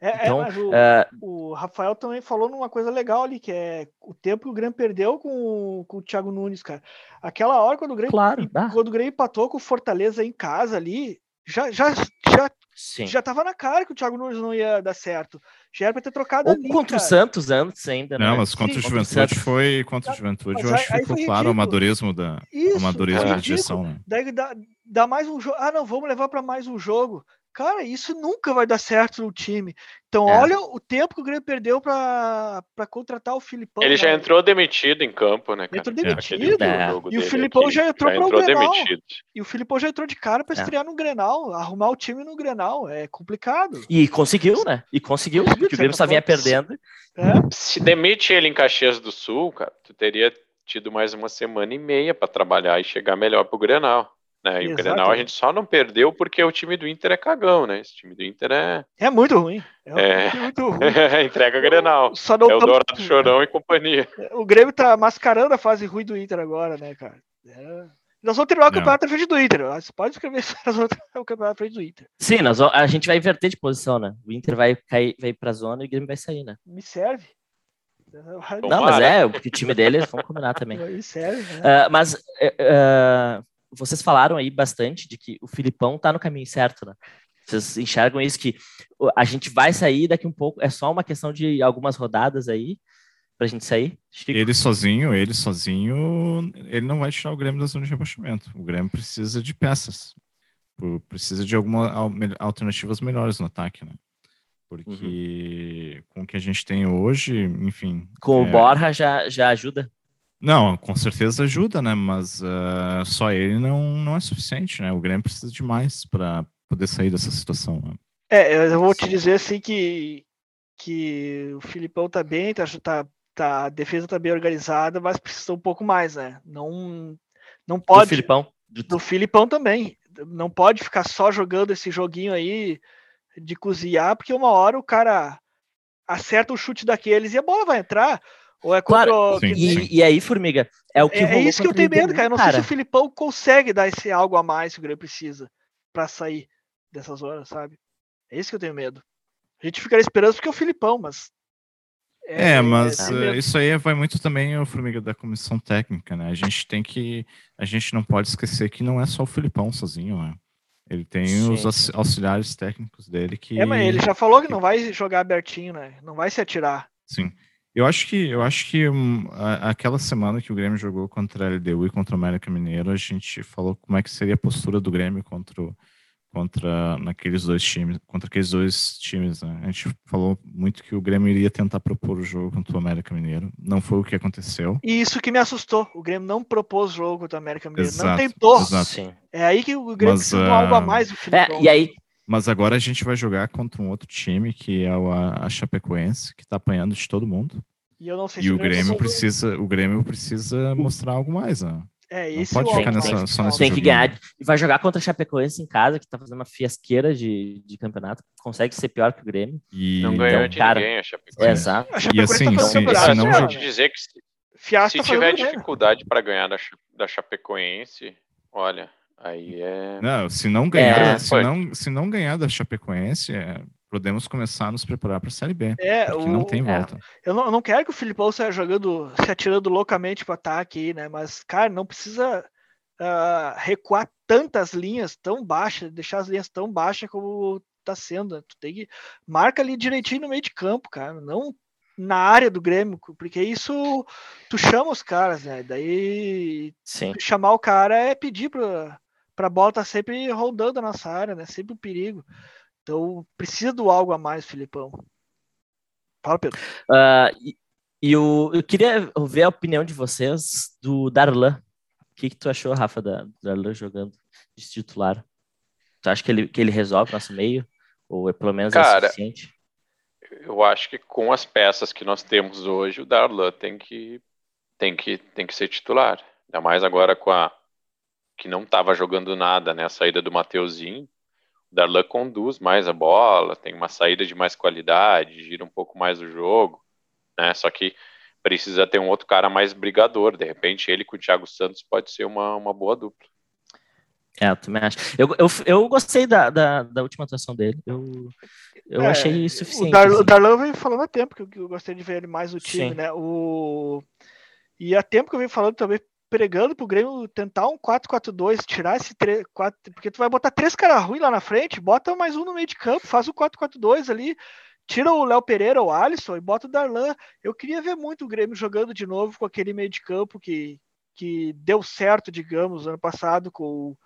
É, é então, é, mas o, uh, o, Rafael também falou numa coisa legal ali, que é o tempo que o Grêmio perdeu com, com o Thiago Nunes, cara. Aquela hora quando o Grêmio, claro, quando o Grêmio empatou com o Fortaleza em casa ali, já, já, já, Sim. já tava na cara que o Thiago Nunes não ia dar certo. Já era pra ter trocado Ou ali, contra cara. o Santos antes ainda, né? Não, mas contra Sim, o Juventude foi. Contra o Juventude, eu acho que ficou claro o amadorismo da, Isso, amadorismo da direção, né? Daí dá, dá mais um jogo. Ah, não, vamos levar para mais um jogo. Cara, isso nunca vai dar certo no time. Então, é. olha o tempo que o Grêmio perdeu para contratar o Filipão. Ele já entrou demitido em campo, né? Cara? Entrou demitido. É. E o Filipão já entrou para o Grenal. Demitido. E o Filipão já entrou de cara para é. estrear no Grenal, arrumar o time no Grenal. É complicado. E conseguiu, né? E conseguiu, o Grêmio só vinha perdendo. É. Se demite ele em Caxias do Sul, cara, tu teria tido mais uma semana e meia para trabalhar e chegar melhor pro Grenal. Né? E Exato. o Grenal a gente só não perdeu porque o time do Inter é cagão, né? Esse time do Inter é. É muito ruim. É, é... muito ruim. Entrega Grenal. Só não é o Dourado Chorão e companhia. O Grêmio tá mascarando a fase ruim do Inter agora, né, cara? É... Nós vamos terminar o campeonato à frente do Inter. Você pode escrever nós vamos terminar o campeonato à frente do Inter. Sim, nós, a gente vai inverter de posição, né? O Inter vai cair, vai pra zona e o Grêmio vai sair, né? Me serve. Não, mas é, o time deles, vamos combinar também. Me serve, né? uh, mas uh, vocês falaram aí bastante de que o Filipão tá no caminho certo, né? Vocês enxergam isso que a gente vai sair daqui um pouco, é só uma questão de algumas rodadas aí pra gente sair? Chico? Ele sozinho, ele sozinho, ele não vai tirar o Grêmio da zona de rebaixamento. O Grêmio precisa de peças. Precisa de algumas alternativas melhores no ataque, né? Porque uhum. com o que a gente tem hoje, enfim. Com é... o Borja já, já ajuda? Não, com certeza ajuda, né? Mas uh, só ele não, não é suficiente, né? O Grêmio precisa de mais para poder sair dessa situação. Né? É, eu vou te dizer assim que, que o Filipão tá bem, tá, tá, tá, a defesa tá bem organizada, mas precisa um pouco mais, né? Não, não pode. Do Filipão. Do Filipão também. Não pode ficar só jogando esse joguinho aí de cozinhar, porque uma hora o cara acerta o chute daqueles e a bola vai entrar. Ou é contra claro, o... e, e, aí, Formiga, é o que É, é isso que eu tenho medo, cara. Eu não cara. sei se o Filipão consegue dar esse algo a mais que o Grêmio precisa para sair dessa zona, sabe? É isso que eu tenho medo. A gente ficaria esperando porque é o Filipão, mas. É, é mas é, isso aí vai muito também o Formiga da comissão técnica, né? A gente tem que. A gente não pode esquecer que não é só o Filipão sozinho, né? Ele tem Sim. os auxiliares técnicos dele que. É, mas ele já falou que não vai jogar abertinho, né? Não vai se atirar. Sim. Eu acho que eu acho que um, a, aquela semana que o Grêmio jogou contra a LDU e contra o América Mineiro, a gente falou como é que seria a postura do Grêmio contra o, contra naqueles dois times, contra aqueles dois times, né? A gente falou muito que o Grêmio iria tentar propor o jogo contra o América Mineiro. Não foi o que aconteceu. E isso que me assustou. O Grêmio não propôs jogo contra o América Mineiro, exato, não tentou. Exato. É aí que o Grêmio Mas, uh... algo a mais do é, e aí mas agora a gente vai jogar contra um outro time, que é o, a Chapecoense, que está apanhando de todo mundo. E eu não sei e se o Grêmio precisa, o Grêmio precisa mostrar algo mais, né? É, isso pode ficar nessa, só nesse Tem que ganhar. E vai jogar contra a Chapecoense em casa, que tá fazendo uma fiasqueira de, de campeonato. Consegue ser pior que o Grêmio. E... Não ganhou então, de cara, ninguém a Chapecoense. É, exato. A e assim, tá se, se, não... Pode dizer que se, se tá tiver dificuldade para ganhar da, da Chapecoense, olha, aí é... Não, se não ganhar, é, se, não, se não ganhar da Chapecoense, é podemos começar a nos preparar para a Série B. É, o... não tem volta. É. Eu, não, eu não quero que o Filipão saia jogando, se atirando loucamente para ataque, né? Mas, cara, não precisa uh, recuar tantas linhas tão baixas, deixar as linhas tão baixas como tá sendo. Né? Tu tem que marca ali direitinho no meio de campo, cara. Não na área do Grêmio, porque isso tu chama os caras, né? Daí Sim. chamar o cara é pedir para para bola tá sempre rodando a nossa área, né? Sempre um perigo. Então precisa do algo a mais, Filipão. Fala, Pedro. Uh, e, e o, eu queria ver a opinião de vocês do Darlan. O que, que tu achou, Rafa, da Darlan jogando de titular? Tu acha que ele, que ele resolve nosso meio? Ou é pelo menos é Cara, é suficiente? Eu acho que com as peças que nós temos hoje, o Darlan tem que, tem que, tem que ser titular. Ainda mais agora com a que não estava jogando nada, né? A saída do Mateuzinho. Darlan conduz mais a bola, tem uma saída de mais qualidade, gira um pouco mais o jogo, né? Só que precisa ter um outro cara mais brigador. De repente, ele com o Thiago Santos pode ser uma, uma boa dupla. É, eu também acho. Eu, eu, eu gostei da, da, da última atuação dele. Eu, eu é, achei suficiente. O, Dar, assim. o Darlan vem falando há tempo que eu, que eu gostaria de ver ele mais no time, Sim. né? O... E há tempo que eu venho falando também pregando pro Grêmio tentar um 4-4-2, tirar esse 3, 4, porque tu vai botar três caras ruins lá na frente, bota mais um no meio de campo, faz o 4-4-2 ali, tira o Léo Pereira, o Alisson e bota o Darlan. Eu queria ver muito o Grêmio jogando de novo com aquele meio de campo que, que deu certo, digamos, ano passado com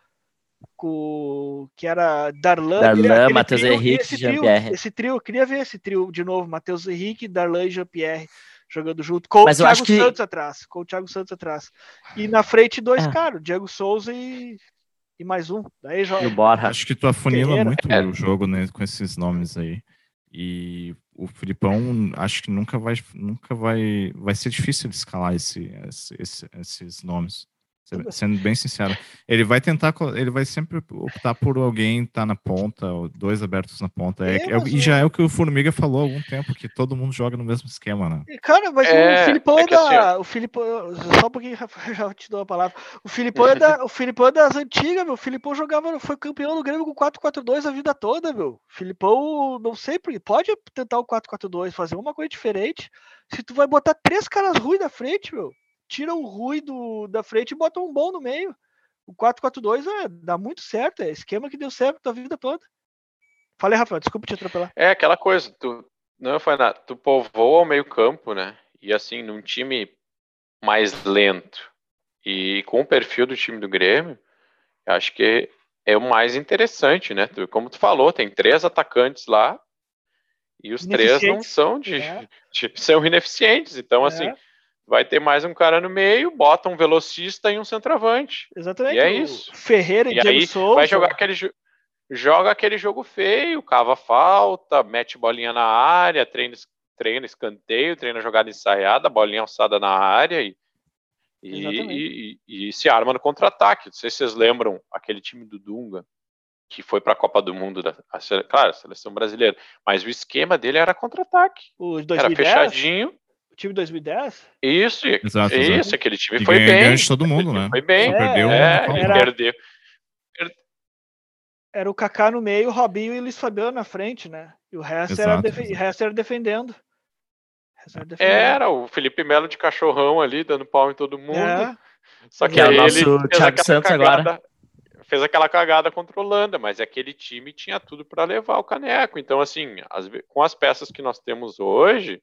com que era Darlan, Darlan Matheus Henrique e Jean-Pierre. Esse trio, eu queria ver esse trio de novo, Matheus Henrique, Darlan e Jean-Pierre jogando junto, com Mas o Thiago que... Santos atrás, com o Thiago Santos atrás. E na frente dois é. caras, Diego Souza e, e mais um. Daí joga. E Acho que tu afunila muito é. o jogo né, com esses nomes aí. E o Filipão acho que nunca vai nunca vai vai ser difícil de escalar esse, esse, esses nomes. Sendo bem sincero, ele vai tentar, ele vai sempre optar por alguém estar tá na ponta, dois abertos na ponta. É, é, é, e já é o que o Formiga falou há algum tempo, que todo mundo joga no mesmo esquema, né? Cara, mas é, o Filipão é, da. Assim, o Filipão, só um pouquinho, já te dou a palavra. O Filipão é, da, o Filipão é das antigas, meu. O Filipão jogava, foi campeão do Grêmio com 4-4-2 a vida toda, meu. O Filipão, não sei, pode tentar o 4-4-2, fazer uma coisa diferente. Se tu vai botar três caras ruins na frente, meu tira o Rui do, da frente e bota um bom no meio. O 4-4-2 é, dá muito certo, é esquema que deu certo a vida toda. Falei, Rafael, desculpa te atropelar. É aquela coisa, tu não foi nada, tu povoa o meio campo, né? E assim, num time mais lento e com o perfil do time do Grêmio, acho que é o mais interessante, né? Como tu falou, tem três atacantes lá e os três não são de, é. de, são ineficientes. Então, é. assim, vai ter mais um cara no meio, bota um velocista e um centroavante. Exatamente. E é isso. Ferreira e, e Diego aí Souza. Vai jogar aquele, joga aquele jogo feio, cava falta, mete bolinha na área, treina, treina escanteio, treina jogada ensaiada, bolinha alçada na área e, e, e, e se arma no contra-ataque. Não sei se vocês lembram aquele time do Dunga que foi para a Copa do Mundo, da, a, claro, a seleção brasileira, mas o esquema dele era contra-ataque. Era fechadinho, o time 2010? Isso, exato, isso, exato. aquele time que foi bem. de todo mundo, né? Foi bem. É, perdeu, é, era, perdeu. Era o Kaká no meio, o Robinho e o Luiz Fabiano na frente, né? E o resto, exato, era, o resto era defendendo. Era, o Felipe Melo de cachorrão ali, dando pau em todo mundo. É. Só que, é o nosso Thiago Santos cagada, agora. fez aquela cagada controlando, mas aquele time tinha tudo para levar o caneco. Então, assim, as, com as peças que nós temos hoje,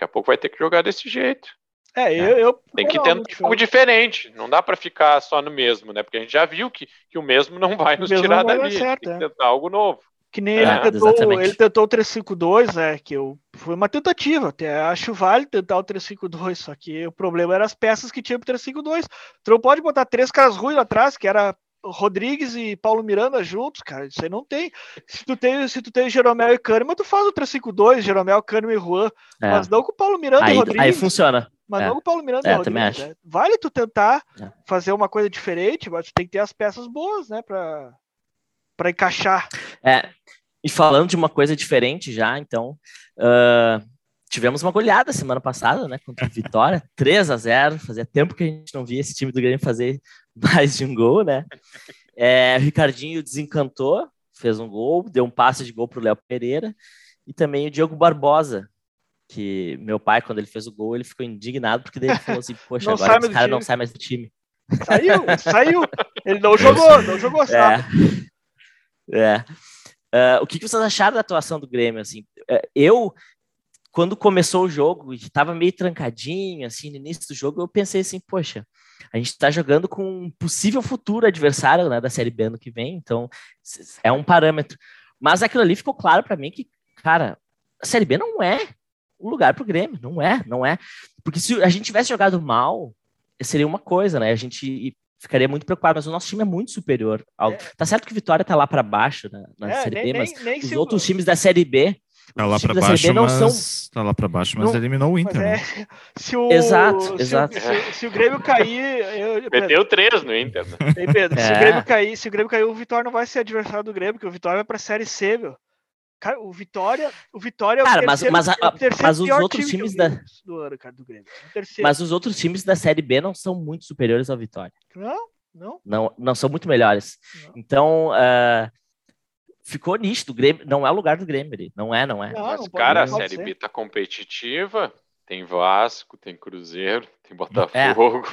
daqui a pouco vai ter que jogar desse jeito. É, eu, eu tem que tentar algo diferente. Não dá para ficar só no mesmo, né? Porque a gente já viu que, que o mesmo não vai nos tirar dali. Certo, tem que é. tentar algo novo. Que nem é, ele, tentou, ele tentou o 352, né? Que eu, foi uma tentativa. Até acho válido tentar o 352, só que o problema era as peças que tinha pro 352. Tu não pode botar três caras ruins atrás, que era Rodrigues e Paulo Miranda juntos, cara. Isso aí não tem. Se tu tem, se tu tem Jeromel e Kahneman, tu faz o 352, Jeromel, Kahneman e Juan. É. Mas não com o Paulo Miranda aí, e Rodrigues. Aí funciona. Mas é. não com o Paulo Miranda é, e Rodrigues. Né? Vale tu tentar é. fazer uma coisa diferente, mas tu tem que ter as peças boas, né? Pra, pra encaixar. É. E falando de uma coisa diferente já, então, uh, tivemos uma goleada semana passada, né, contra o Vitória, 3 a 0 fazia tempo que a gente não via esse time do Grêmio fazer mais de um gol, né, é, o Ricardinho desencantou, fez um gol, deu um passe de gol para o Léo Pereira, e também o Diogo Barbosa, que meu pai, quando ele fez o gol, ele ficou indignado, porque daí ele falou assim, poxa, agora esse cara não sai mais do time. Saiu, saiu, ele não jogou, não jogou, sabe? É, é. Uh, o que, que, vocês acharam da atuação do Grêmio? Assim, uh, eu, quando começou o jogo, estava meio trancadinho, assim, no início do jogo, eu pensei assim, poxa, a gente está jogando com um possível futuro adversário né, da Série B ano que vem, então é um parâmetro. Mas aquilo ali ficou claro para mim que, cara, a Série B não é o lugar para o Grêmio, não é, não é. Porque se a gente tivesse jogado mal, seria uma coisa, né? A gente ficaria muito preocupado, mas o nosso time é muito superior. Ao... É. Tá certo que Vitória tá lá para baixo na, na é, Série nem, B, mas nem, nem os outros times da Série B Tá lá para baixo, mas... são... tá lá para baixo, mas não... eliminou o Inter. É... Né? Se o... Exato, se exato. O, se, se, o Grêmio cair, eu... meteu três no Inter. Né? Ei, Pedro, é. se o Grêmio cair, se o Grêmio cair, o Vitória não vai ser adversário do Grêmio, porque o Vitória vai para Série C, meu. Cara, o Vitória, o Vitória cara, é o terceiro, mas, mas, a, mas os outros time times da do ano, cara, do Grêmio. Mas os outros times da Série B não são muito superiores ao Vitória. Não, não. Não, não são muito melhores. Não. Então, uh, ficou nítido. O Grêmio não é o lugar do Grêmio ali. Não é, não é. Não, Mas, não cara, a Série. B tá competitiva. Tem Vasco, tem Cruzeiro, tem Botafogo.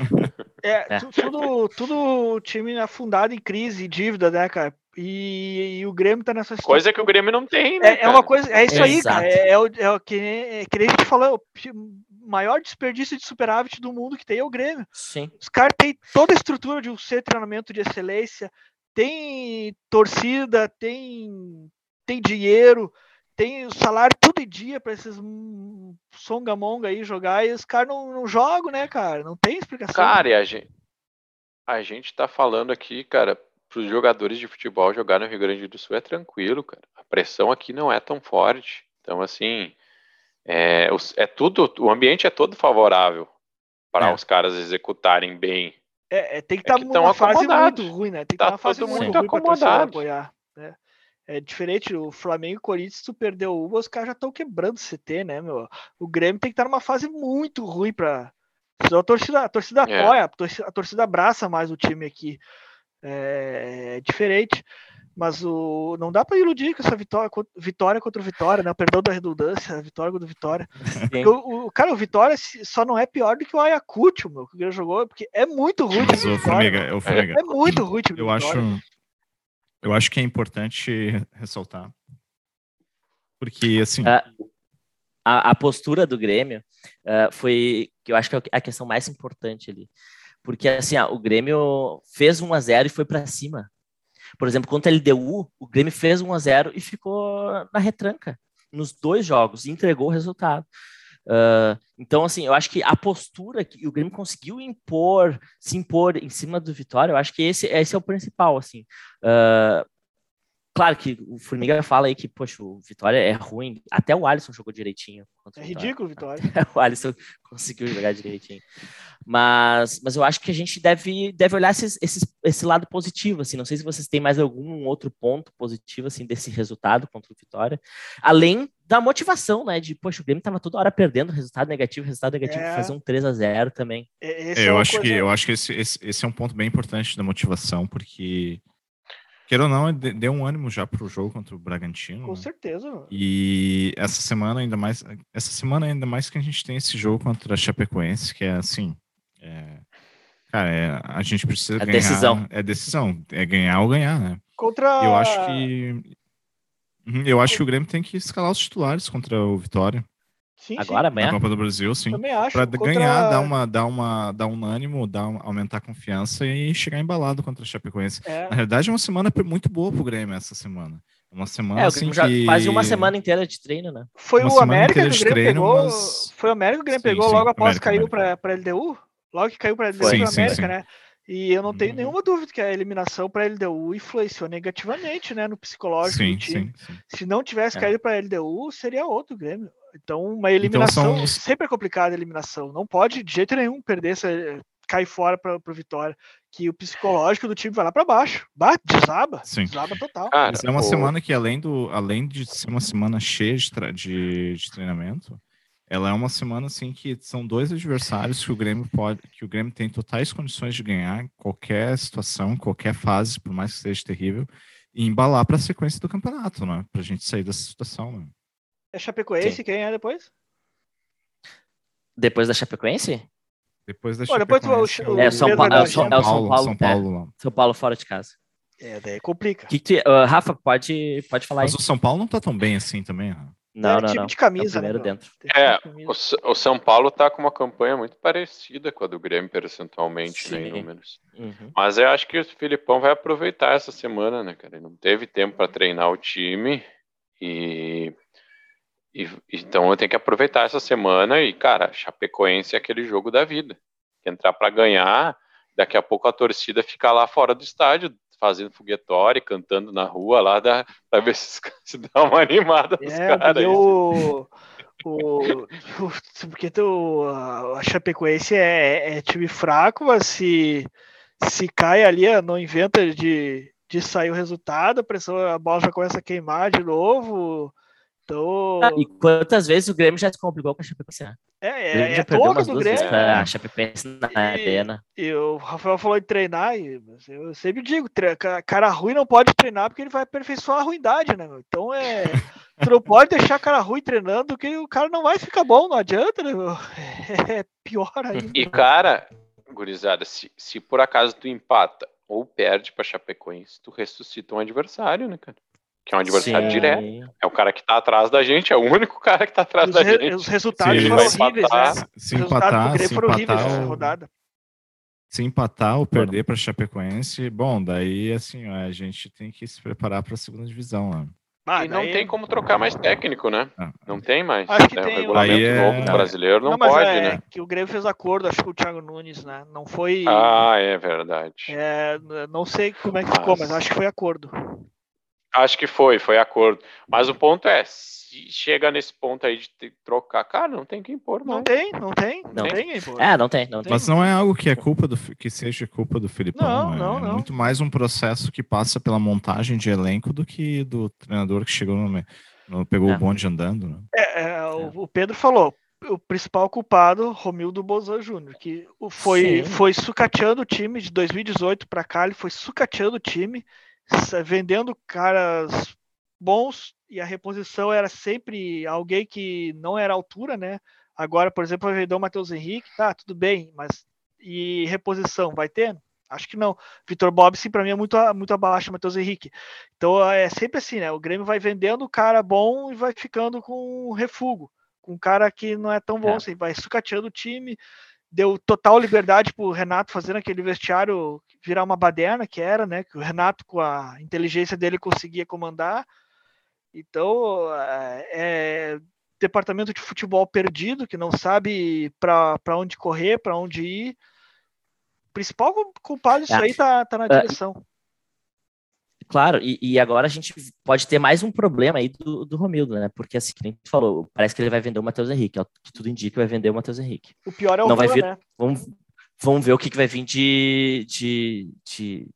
É, é. Tudo, tudo time afundado em crise, dívida, né, cara? E, e, o Grêmio tá nessa situação. Coisa que o Grêmio não tem, né? É, é uma coisa, é isso aí, cara. É, é, o, é o que, é, que a gente falou, o maior desperdício de superávit do mundo que tem é o Grêmio. Sim. Os caras têm toda a estrutura de um ser treinamento de excelência, tem torcida, tem, tem dinheiro, tem salário todo dia para esses songamonga aí jogar e os caras não, não jogam, né, cara? Não tem explicação. Cara, e a gente, a gente tá falando aqui, cara, para os jogadores de futebol jogar no Rio Grande do Sul é tranquilo, cara. A pressão aqui não é tão forte. Então, assim, é, é tudo, o ambiente é todo favorável para é. os caras executarem bem é, é, tem que estar é tá numa fase muito ruim, né? Tem que estar tá numa fase muito, muito ruim para apoiar. Né? É diferente, o Flamengo e o Corinthians, tu perdeu uma, os caras já estão quebrando o CT, né, meu? O Grêmio tem que estar tá numa fase muito ruim para a torcida, a torcida é. apoia, a torcida, a torcida abraça mais o time aqui. É, é diferente. Mas o, não dá para iludir com essa vitória, vitória contra o Vitória, né? Perdão da redundância, vitória contra o Vitória. O, o, cara, o Vitória só não é pior do que o Ayacucho, meu, que ele jogou, porque é muito ruim. Mas o Formiga, o Formiga. É muito ruim. Eu acho, eu acho que é importante ressaltar. Porque, assim. a, a, postura do Grêmio uh, foi, que eu acho que é a questão mais importante ali. Porque, assim, ó, o Grêmio fez 1 a 0 e foi para cima por exemplo, contra a LDU, o Grêmio fez 1 a 0 e ficou na retranca nos dois jogos e entregou o resultado. Uh, então, assim, eu acho que a postura que o Grêmio conseguiu impor, se impor em cima do Vitória, eu acho que esse, esse é o principal, assim. Uh, Claro que o Formiga fala aí que, poxa, o Vitória é ruim. Até o Alisson jogou direitinho. É ridículo, Vitória. o Alisson conseguiu jogar direitinho. Mas, mas eu acho que a gente deve, deve olhar esse, esse, esse lado positivo. Assim. Não sei se vocês têm mais algum outro ponto positivo assim, desse resultado contra o Vitória. Além da motivação, né? De, poxa, o Grêmio estava toda hora perdendo resultado negativo, resultado negativo, é... fazer um 3 a 0 também. É, é, eu, acho que, eu acho que esse, esse, esse é um ponto bem importante da motivação, porque Queira ou não, deu um ânimo já pro jogo contra o Bragantino. Com né? certeza. E essa semana ainda mais, essa semana ainda mais que a gente tem esse jogo contra a Chapecoense, que é assim, é, Cara, é, a gente precisa é ganhar. Decisão. É decisão. É ganhar ou ganhar, né? Contra. Eu acho que. Uhum, eu acho que o Grêmio tem que escalar os titulares contra o Vitória. Sim, Agora, amanhã? Na Copa do Brasil, sim. Também acho. Pra contra... ganhar, dar, uma, dar, uma, dar um ânimo, dar aumentar a confiança e chegar embalado contra o Chapecoense. É. Na realidade, é uma semana muito boa pro Grêmio essa semana. Uma semana é, assim já que... quase uma semana inteira de treino, né? Foi uma o América que o Grêmio treino, pegou. Mas... Foi o América que o Grêmio sim, pegou sim, logo após América, caiu para pra LDU? Logo que caiu pra LDU sim, América, sim, né? E eu não tenho uhum. nenhuma dúvida que a eliminação para a LDU influenciou negativamente né, no psicológico sim, do time. Sim, sim. Se não tivesse é. caído para a LDU, seria outro Grêmio. Então, uma então eliminação então, são... sempre é complicada a eliminação. Não pode de jeito nenhum perder, essa, cair fora para o Vitória. Que o psicológico do time vai lá para baixo. Bate, desaba. Sim. Desaba total. Cara, é uma o... semana que, além, do, além de ser uma semana cheia de, de, de treinamento, ela é uma semana assim que são dois adversários que o Grêmio pode, que o Grêmio tem totais condições de ganhar em qualquer situação, qualquer fase, por mais que seja terrível, e embalar para a sequência do campeonato, né? Para a gente sair dessa situação. Né? É Chapecoense Sim. quem é depois? Depois da Chapecoense? Depois da Pô, Chapecoense. Depois o, o, é, São, Paulo, é, São, Paulo, São Paulo, São Paulo, é, São Paulo fora de casa. É, daí complica. Que que tu, uh, Rafa, pode, pode falar Mas aí. o São Paulo não tá tão bem assim também, né? Não, é não, time não. de camisa, é né, dentro. É, o, o, São Paulo tá com uma campanha muito parecida com a do Grêmio percentualmente, né, em números. Uhum. Mas eu acho que o Filipão vai aproveitar essa semana, né, cara? Ele não teve tempo para treinar o time e, e então eu tenho que aproveitar essa semana e, cara, Chapecoense é aquele jogo da vida. Entrar para ganhar, daqui a pouco a torcida fica lá fora do estádio, fazendo foguetório, cantando na rua lá, dá, pra ver se, se dá uma animada nos é, caras. O, o, o, porque tu, a Chapecoense é, é, time fraco, mas se, se cai ali, não inventa de, de sair o resultado, a pressão, a bola já começa a queimar de novo. Então... Ah, e quantas vezes o Grêmio já se complicou com a Chapecoense? Né? É, é, já é toca do Grêmio. A Chapecoense na e, arena. E o Rafael falou de treinar, e eu sempre digo, cara ruim não pode treinar porque ele vai aperfeiçoar a ruindade, né? Então é. tu não pode deixar cara ruim treinando que o cara não vai ficar bom, não adianta, né? É pior ainda. E cara, gurizada, se, se por acaso tu empata ou perde pra Chapecoense, tu ressuscita um adversário, né, cara? Que é um adversário Sim. direto. É o cara que está atrás da gente, é o único cara que está atrás os da gente. Os resultados foram horríveis, né? Se empatar, se foram empatar, horríveis rodada. Se empatar ou perder para Chapecoense, bom, daí assim, ó, a gente tem que se preparar para a segunda divisão. Ó. Ah, e não daí... tem como trocar mais técnico, né? Ah, não tem mais. Acho que né? tem. O regulamento é... novo do brasileiro não, não pode, é né? Que o Grêmio fez acordo, acho que o Thiago Nunes, né? Não foi. Ah, é verdade. É, não sei como é que ficou, mas acho que foi acordo. Acho que foi, foi acordo. Mas o ponto é, se chega nesse ponto aí de trocar, cara, não tem quem impor, não. Não tem, não tem, não, não tem impor. É, não tem, não tem. Mas não é algo que é culpa do que seja culpa do Filipão. Não, é não, não. muito mais um processo que passa pela montagem de elenco do que do treinador que chegou no, no pegou é. o bonde andando. Né? É, é, o, o Pedro falou, o principal culpado, Romildo Bozan Júnior, que foi, foi sucateando o time de 2018 para cá, ele foi sucateando o time vendendo caras bons e a reposição era sempre alguém que não era altura, né? Agora, por exemplo, vai vender o Matheus Henrique, tá, tudo bem, mas e reposição vai ter? Acho que não. Vitor Bob, sim, para mim é muito, muito abaixo Matheus Henrique. Então é sempre assim, né? O Grêmio vai vendendo o cara bom e vai ficando com refugo. Com um cara que não é tão bom é. assim, vai sucateando o time, deu total liberdade para o Renato fazendo aquele vestiário virar uma baderna que era, né? Que o Renato com a inteligência dele conseguia comandar. Então é, é departamento de futebol perdido que não sabe para onde correr, para onde ir. O principal culpado disso é. aí tá, tá na é. direção. Claro, e, e, agora a gente pode ter mais um problema aí do, do Romildo, né? Porque assim, que a gente falou, parece que ele vai vender o Matheus Henrique, que tudo indica vai vender o Matheus Henrique. O pior é o Não vai vir, né? Vamos, vamos ver o que, que vai vir de, de, de,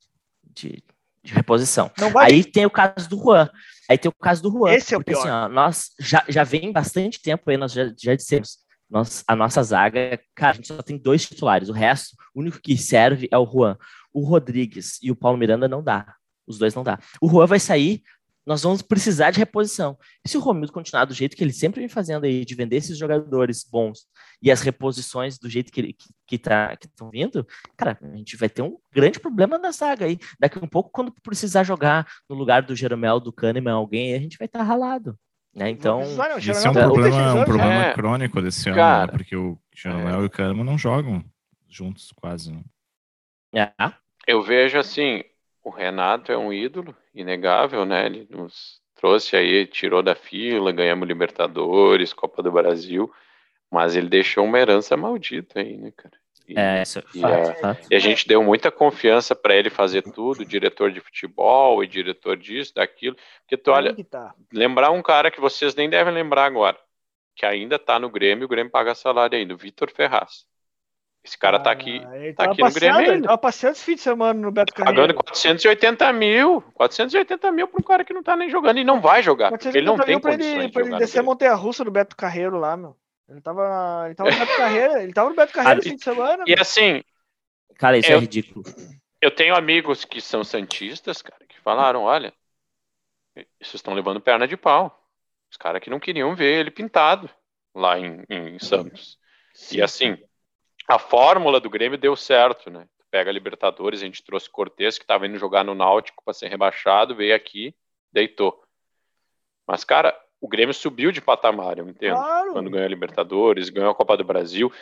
de, de reposição. Aí tem o caso do Juan. Aí tem o caso do Juan. Esse é o porque, pior. Assim, ó, nós já, já vem bastante tempo aí, nós já, já dissemos, nós, a nossa zaga, cara, a gente só tem dois titulares, o resto, o único que serve é o Juan. O Rodrigues e o Paulo Miranda não dá os dois não dá. O Juan vai sair nós vamos precisar de reposição. E se o Romildo continuar do jeito que ele sempre vem fazendo aí, de vender esses jogadores bons e as reposições do jeito que estão que, que tá, que vindo, cara, a gente vai ter um grande problema na saga aí. Daqui um pouco, quando precisar jogar no lugar do Jeromel, do Kahneman, alguém, a gente vai estar tá ralado. Né? Então, Esse é um problema, um problema é. crônico desse ano, né? porque o Jeromel é. e o Kahneman não jogam juntos quase. Né? É. Eu vejo assim, o Renato é um ídolo, inegável, né? Ele nos trouxe aí, tirou da fila, ganhamos Libertadores, Copa do Brasil, mas ele deixou uma herança maldita aí, né, cara? E, é, isso é e, a, e a gente deu muita confiança para ele fazer tudo, diretor de futebol e diretor disso, daquilo. Porque tu olha, tá. lembrar um cara que vocês nem devem lembrar agora, que ainda tá no Grêmio, o Grêmio paga salário ainda, o Vitor Ferraz. Esse cara tá aqui, ah, tá aqui no Grêmio. Ele tava passeando esse fim de semana no Beto Carreiro. Pagando 480 mil. 480 mil para um cara que não tá nem jogando e não vai jogar. Porque ele não tem pra condições ele, de pra ele descer a montanha russa do Beto Carreiro lá, meu. Ele tava, ele tava no Beto Carreiro, ele tava no Beto Carreiro esse fim de semana. E meu. assim. Cara, isso é eu, é ridículo. Eu tenho amigos que são santistas, cara, que falaram: olha, vocês estão levando perna de pau. Os caras que não queriam ver ele pintado lá em, em Santos. Sim. E assim a fórmula do Grêmio deu certo, né? Pega a Libertadores, a gente trouxe Cortez, que estava indo jogar no Náutico para ser rebaixado, veio aqui, deitou. Mas, cara, o Grêmio subiu de patamar, eu entendo. Claro. Quando ganhou a Libertadores, ganhou a Copa do Brasil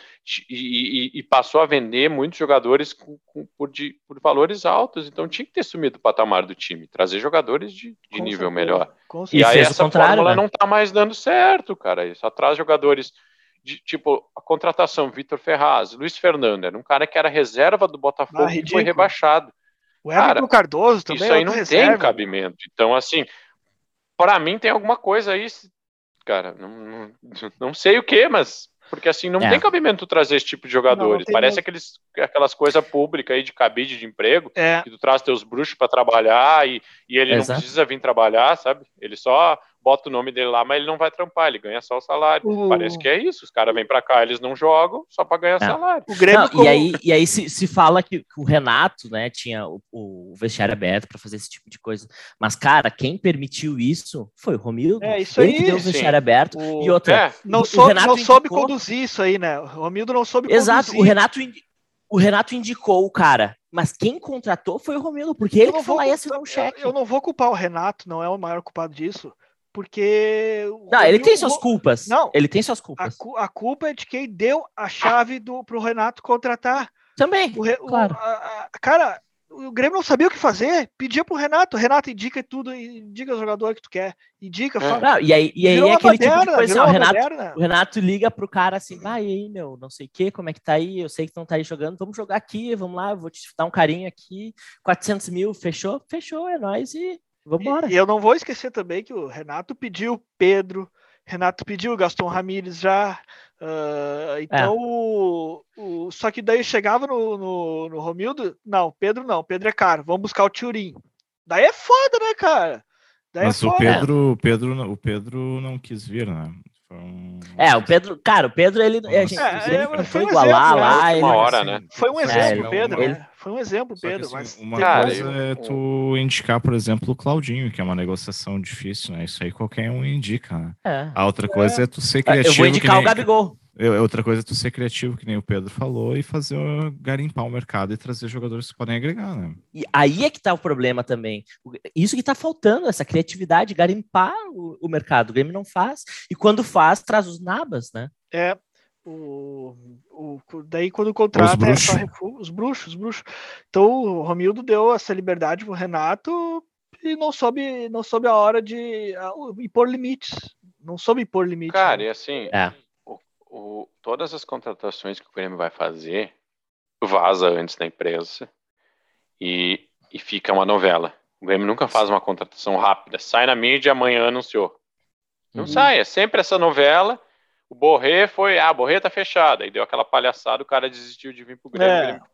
e, e, e passou a vender muitos jogadores com, com, por, de, por, valores altos. Então tinha que ter sumido o patamar do time, trazer jogadores de, de nível certeza. melhor. E, e aí essa fórmula né? não tá mais dando certo, cara. Só traz jogadores de, tipo, a contratação, Vitor Ferraz, Luiz Fernando, era um cara que era reserva do Botafogo ah, e foi rebaixado. O Everton Cardoso também. Isso aí não reserva. tem cabimento. Então, assim, para mim tem alguma coisa aí, cara, não, não, não sei o que, mas porque assim, não é. tem cabimento trazer esse tipo de jogadores. Não, Parece aqueles, aquelas coisas públicas aí de cabide de emprego, é. que tu traz teus bruxos para trabalhar e, e ele Exato. não precisa vir trabalhar, sabe? Ele só bota o nome dele lá, mas ele não vai trampar, ele ganha só o salário. Uh. Parece que é isso. Os caras vêm para cá, eles não jogam só para ganhar é. salário. O Grêmio não, como... E aí, e aí se, se fala que, que, o Renato, né, tinha o, o vestiário aberto para fazer esse tipo de coisa. Mas, cara, quem permitiu isso foi o Romildo. É, isso ele aí. que deu o vestiário sim. aberto. O... E outra. É. Não, soube, não indicou... soube conduzir isso aí, né? O Romildo não soube Exato, conduzir. Exato, o Renato. O Renato indicou o cara, mas quem contratou foi o Romildo, porque ele que falou ia assinar um cheque. Eu não vou culpar o Renato, não é o maior culpado disso porque. Não, ele tem suas culpas. Não, ele tem suas culpas. A, a culpa é de quem deu a chave do, pro Renato contratar. Também. O, claro. O, a, a, cara, o Grêmio não sabia o que fazer, pedia pro Renato. Renato indica tudo, indica o jogador que tu quer. Indica, é. fala. Não, e aí, e aí é aquele moderna, tipo de coisa, o, Renato, o Renato liga pro cara assim, vai aí, meu, não sei o que, como é que tá aí, eu sei que tu não tá aí jogando, vamos jogar aqui, vamos lá, eu vou te dar um carinho aqui, 400 mil, fechou? Fechou, é nóis e Vambora. E, e eu não vou esquecer também que o Renato pediu Pedro, Renato pediu Gaston Ramírez já. Uh, então, é. o, o, só que daí chegava no, no, no, Romildo, não, Pedro não, Pedro é caro, vamos buscar o Turim. Daí é foda, né, cara? Daí é Mas é o Pedro, Pedro, o Pedro não quis vir, né? Um... É, o Pedro, cara, o Pedro, ele, a gente, é, é, foi igualar um lá. Ele, uma hora, né? Foi um exemplo, é, Pedro. Ele, né? Foi um exemplo, Pedro. Assim, mas... Uma cara, coisa eu... é tu indicar, por exemplo, o Claudinho, que é uma negociação difícil, né? Isso aí qualquer um indica, né? É. A outra coisa é, tu ser criativo. Eu vou indicar nem... o Gabigol. Outra coisa é tu ser criativo, que nem o Pedro falou, e fazer garimpar o mercado e trazer jogadores que podem agregar, né? E aí é que tá o problema também. Isso que tá faltando, essa criatividade, garimpar o, o mercado. O Grêmio não faz, e quando faz, traz os nabas, né? É, o, o, daí quando contrata os bruxos. É os bruxos, os bruxos. Então o Romildo deu essa liberdade pro Renato e não soube, não soube a hora de impor limites. Não soube impor limites. Cara, né? e assim, é o, todas as contratações que o Grêmio vai fazer vaza antes da imprensa e, e fica uma novela. O Grêmio nunca faz uma contratação rápida. Sai na mídia, amanhã anunciou. Não uhum. sai, é sempre essa novela. O Borré foi, ah, Borré tá fechado. Aí deu aquela palhaçada, o cara desistiu de vir pro Grêmio, é. o Grêmio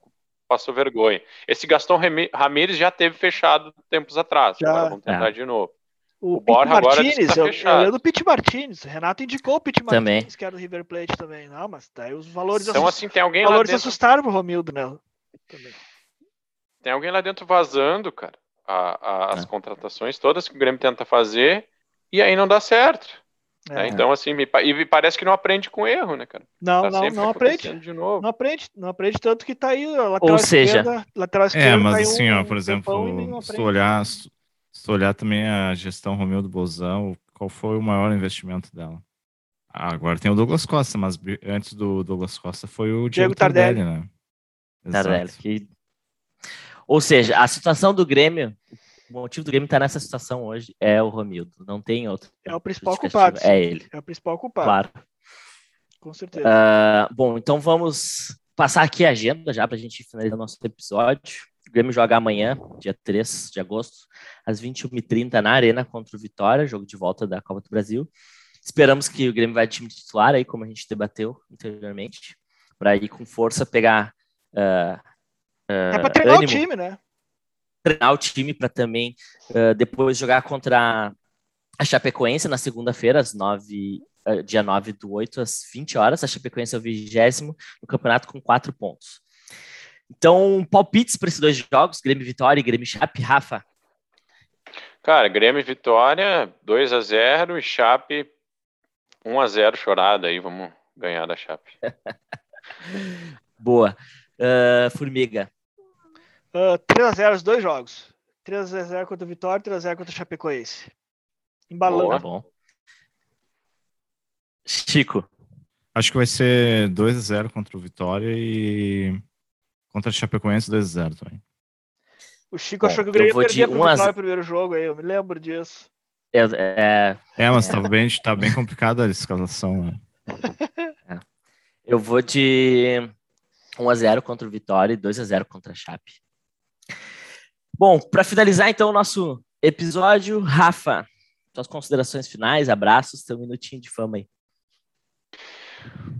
passou vergonha. Esse Gastão Ramírez já teve fechado tempos atrás. Já. Agora vamos tentar é. de novo. O, o Borja Martinez, tá eu, eu lembro do Pete Martinez. Renato indicou o Pete Martinez, que era do River Plate também. Não, mas daí os valores Então, assim, tem alguém valores lá dentro... assustaram pro Romildo, né? Também. Tem alguém lá dentro vazando, cara. a, a, as é. contratações todas que o Grêmio tenta fazer e aí não dá certo. É. Né? Então, assim, me, e parece que não aprende com erro, né, cara? Não, tá não, não aprende. De novo. Não aprende, não aprende tanto que tá aí lateral Ou seja, esquerda, lateral esquerda. É, mas tá assim, um, ó, por exemplo, se tu olhar, se tu olhar também a gestão Romildo Bolzão, qual foi o maior investimento dela? Agora tem o Douglas Costa, mas antes do Douglas Costa foi o Diego, Diego Tardelli, Tardelli, né? Tardelli, que... Ou seja, a situação do Grêmio, o motivo do Grêmio estar nessa situação hoje é o Romildo, não tem outro. É o principal culpado. É ele. É o principal culpado. Claro. Com certeza. Uh, bom, então vamos passar aqui a agenda já para a gente finalizar nosso episódio. O Grêmio joga amanhã, dia 3 de agosto, às 21h30 na Arena contra o Vitória, jogo de volta da Copa do Brasil. Esperamos que o Grêmio vai time titular aí, como a gente debateu anteriormente, para ir com força pegar. Uh, uh, é para treinar ânimo, o time, né? Treinar o time para também uh, depois jogar contra a Chapecoense na segunda-feira, às 9, dia 9 do 8, às 20 horas. A Chapecoense é o vigésimo no campeonato com quatro pontos. Então, palpites para esses dois jogos, Grêmio Vitória e Grêmio Chape, Rafa. Cara, Grêmio Vitória, 2 a 0 e Chape 1 a 0 chorada aí, vamos ganhar da Chape. Boa. Uh, Formiga. Uh, 3 a 0 os dois jogos. 3 a 0 contra o Vitória, 3 a 0 contra o Chapecoense. Embalando. Boa. bom. Chico. Acho que vai ser 2 a 0 contra o Vitória e contra o Chapecoense 2 a 0 também. O Chico bom, achou que o Grêmio perdia pro Vitória no primeiro jogo aí, eu me lembro disso. É, é, é mas tá bem, tá bem complicada a escalação. Né? É. Eu vou de 1x0 contra o Vitória e 2x0 contra a Chape. Bom, para finalizar então o nosso episódio, Rafa, suas considerações finais, abraços, tem um minutinho de fama aí.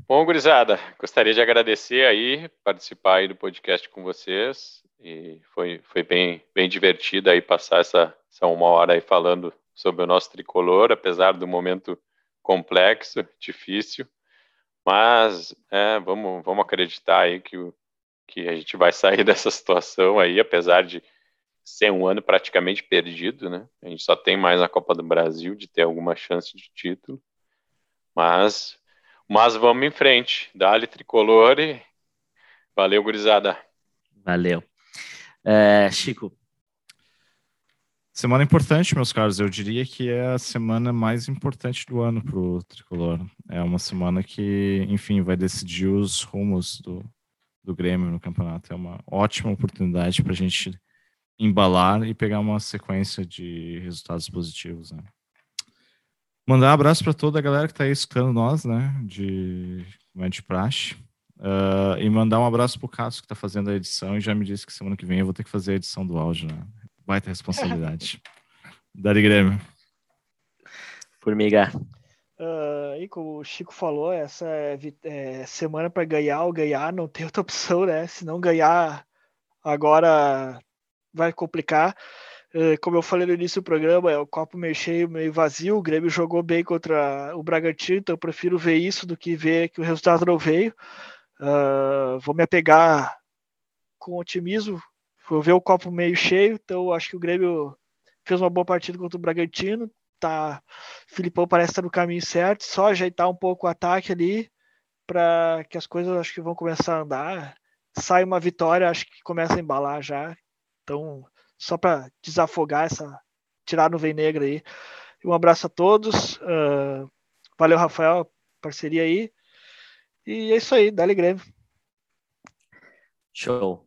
Bom, gurizada, gostaria de agradecer aí, participar aí do podcast com vocês, e foi, foi bem, bem divertido aí passar essa, essa uma hora aí falando sobre o nosso tricolor, apesar do momento complexo, difícil, mas é, vamos, vamos acreditar aí que, que a gente vai sair dessa situação aí, apesar de ser um ano praticamente perdido, né? A gente só tem mais na Copa do Brasil de ter alguma chance de título, mas, mas vamos em frente, dá-lhe tricolor e valeu, gurizada. Valeu. É, Chico, Semana importante, meus caros. Eu diria que é a semana mais importante do ano para o tricolor. É uma semana que, enfim, vai decidir os rumos do, do Grêmio no campeonato. É uma ótima oportunidade para a gente embalar e pegar uma sequência de resultados positivos. Né? Mandar um abraço para toda a galera que está aí escutando nós, né? De, é de praxe. Uh, e mandar um abraço para o Cássio que está fazendo a edição e já me disse que semana que vem eu vou ter que fazer a edição do áudio, né? Baita responsabilidade. Dari Grêmio. Formiga. Uh, e como o Chico falou, essa é, é semana para ganhar ou ganhar, não tem outra opção, né? Se não ganhar agora vai complicar. Uh, como eu falei no início do programa, é o copo meio cheio, meio vazio. O Grêmio jogou bem contra o Bragantino, então eu prefiro ver isso do que ver que o resultado não veio. Uh, vou me apegar com otimismo Vou ver o copo meio cheio, então acho que o Grêmio fez uma boa partida contra o Bragantino. Tá, o Filipão parece estar no caminho certo, só ajeitar um pouco o ataque ali para que as coisas acho que vão começar a andar. Sai uma vitória, acho que começa a embalar já. Então, só para desafogar essa tirar a nuvem negra aí. Um abraço a todos. Uh, valeu, Rafael, parceria aí. E é isso aí, dá Grêmio. Show.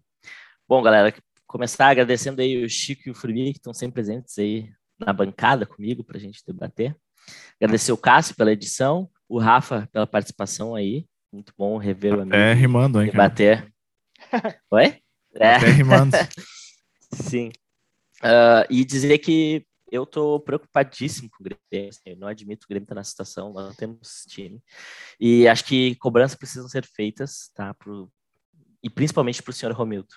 Bom, galera, começar agradecendo aí o Chico e o Furbi, que estão sempre presentes aí na bancada comigo para a gente debater. Agradecer o Cássio pela edição, o Rafa pela participação aí. Muito bom rever o amigo. É rimando, hein? Debater. Oi? É. Até rimando. Sim. Uh, e dizer que eu estou preocupadíssimo com o Grêmio. Assim, eu não admito que o Grêmio está na situação, nós não temos time. E acho que cobranças precisam ser feitas, tá? Pro, e principalmente para o senhor Romildo.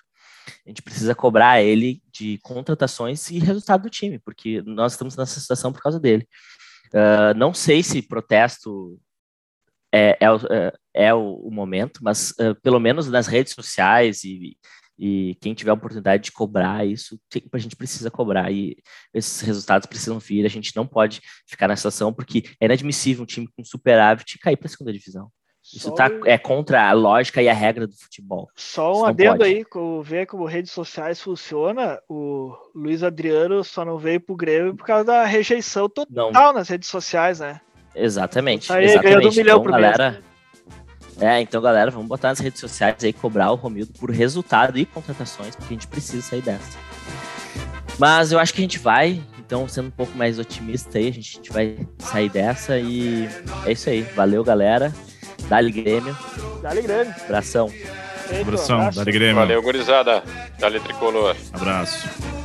A gente precisa cobrar ele de contratações e resultado do time, porque nós estamos nessa situação por causa dele. Uh, não sei se protesto é, é, é, é o, o, momento, mas uh, pelo menos nas redes sociais e, E quem tiver a oportunidade de cobrar isso, a gente precisa cobrar. E esses resultados precisam vir. A gente não pode ficar na situação, porque é inadmissível um time com superávit cair para a segunda divisão. Isso tá, é contra a lógica e a regra do futebol. Só um adendo aí, ver como redes sociais funciona, o Luiz Adriano só não veio pro Grêmio por causa da rejeição total não. nas redes sociais, né? Exatamente. Tá aí, exatamente. ganhando um milhão então, galera, mês. É, então, galera, vamos botar nas redes sociais aí, cobrar o Romildo por resultado e contratações, porque a gente precisa sair dessa. Mas eu acho que a gente vai, então, sendo um pouco mais otimista aí, a gente, a gente vai sair dessa e é isso aí. Valeu, galera. Dali Grêmio. Dali Grêmio. Abração. Abração, Dali Grêmio. Valeu, gurizada. Dali Tricolor. Abraço.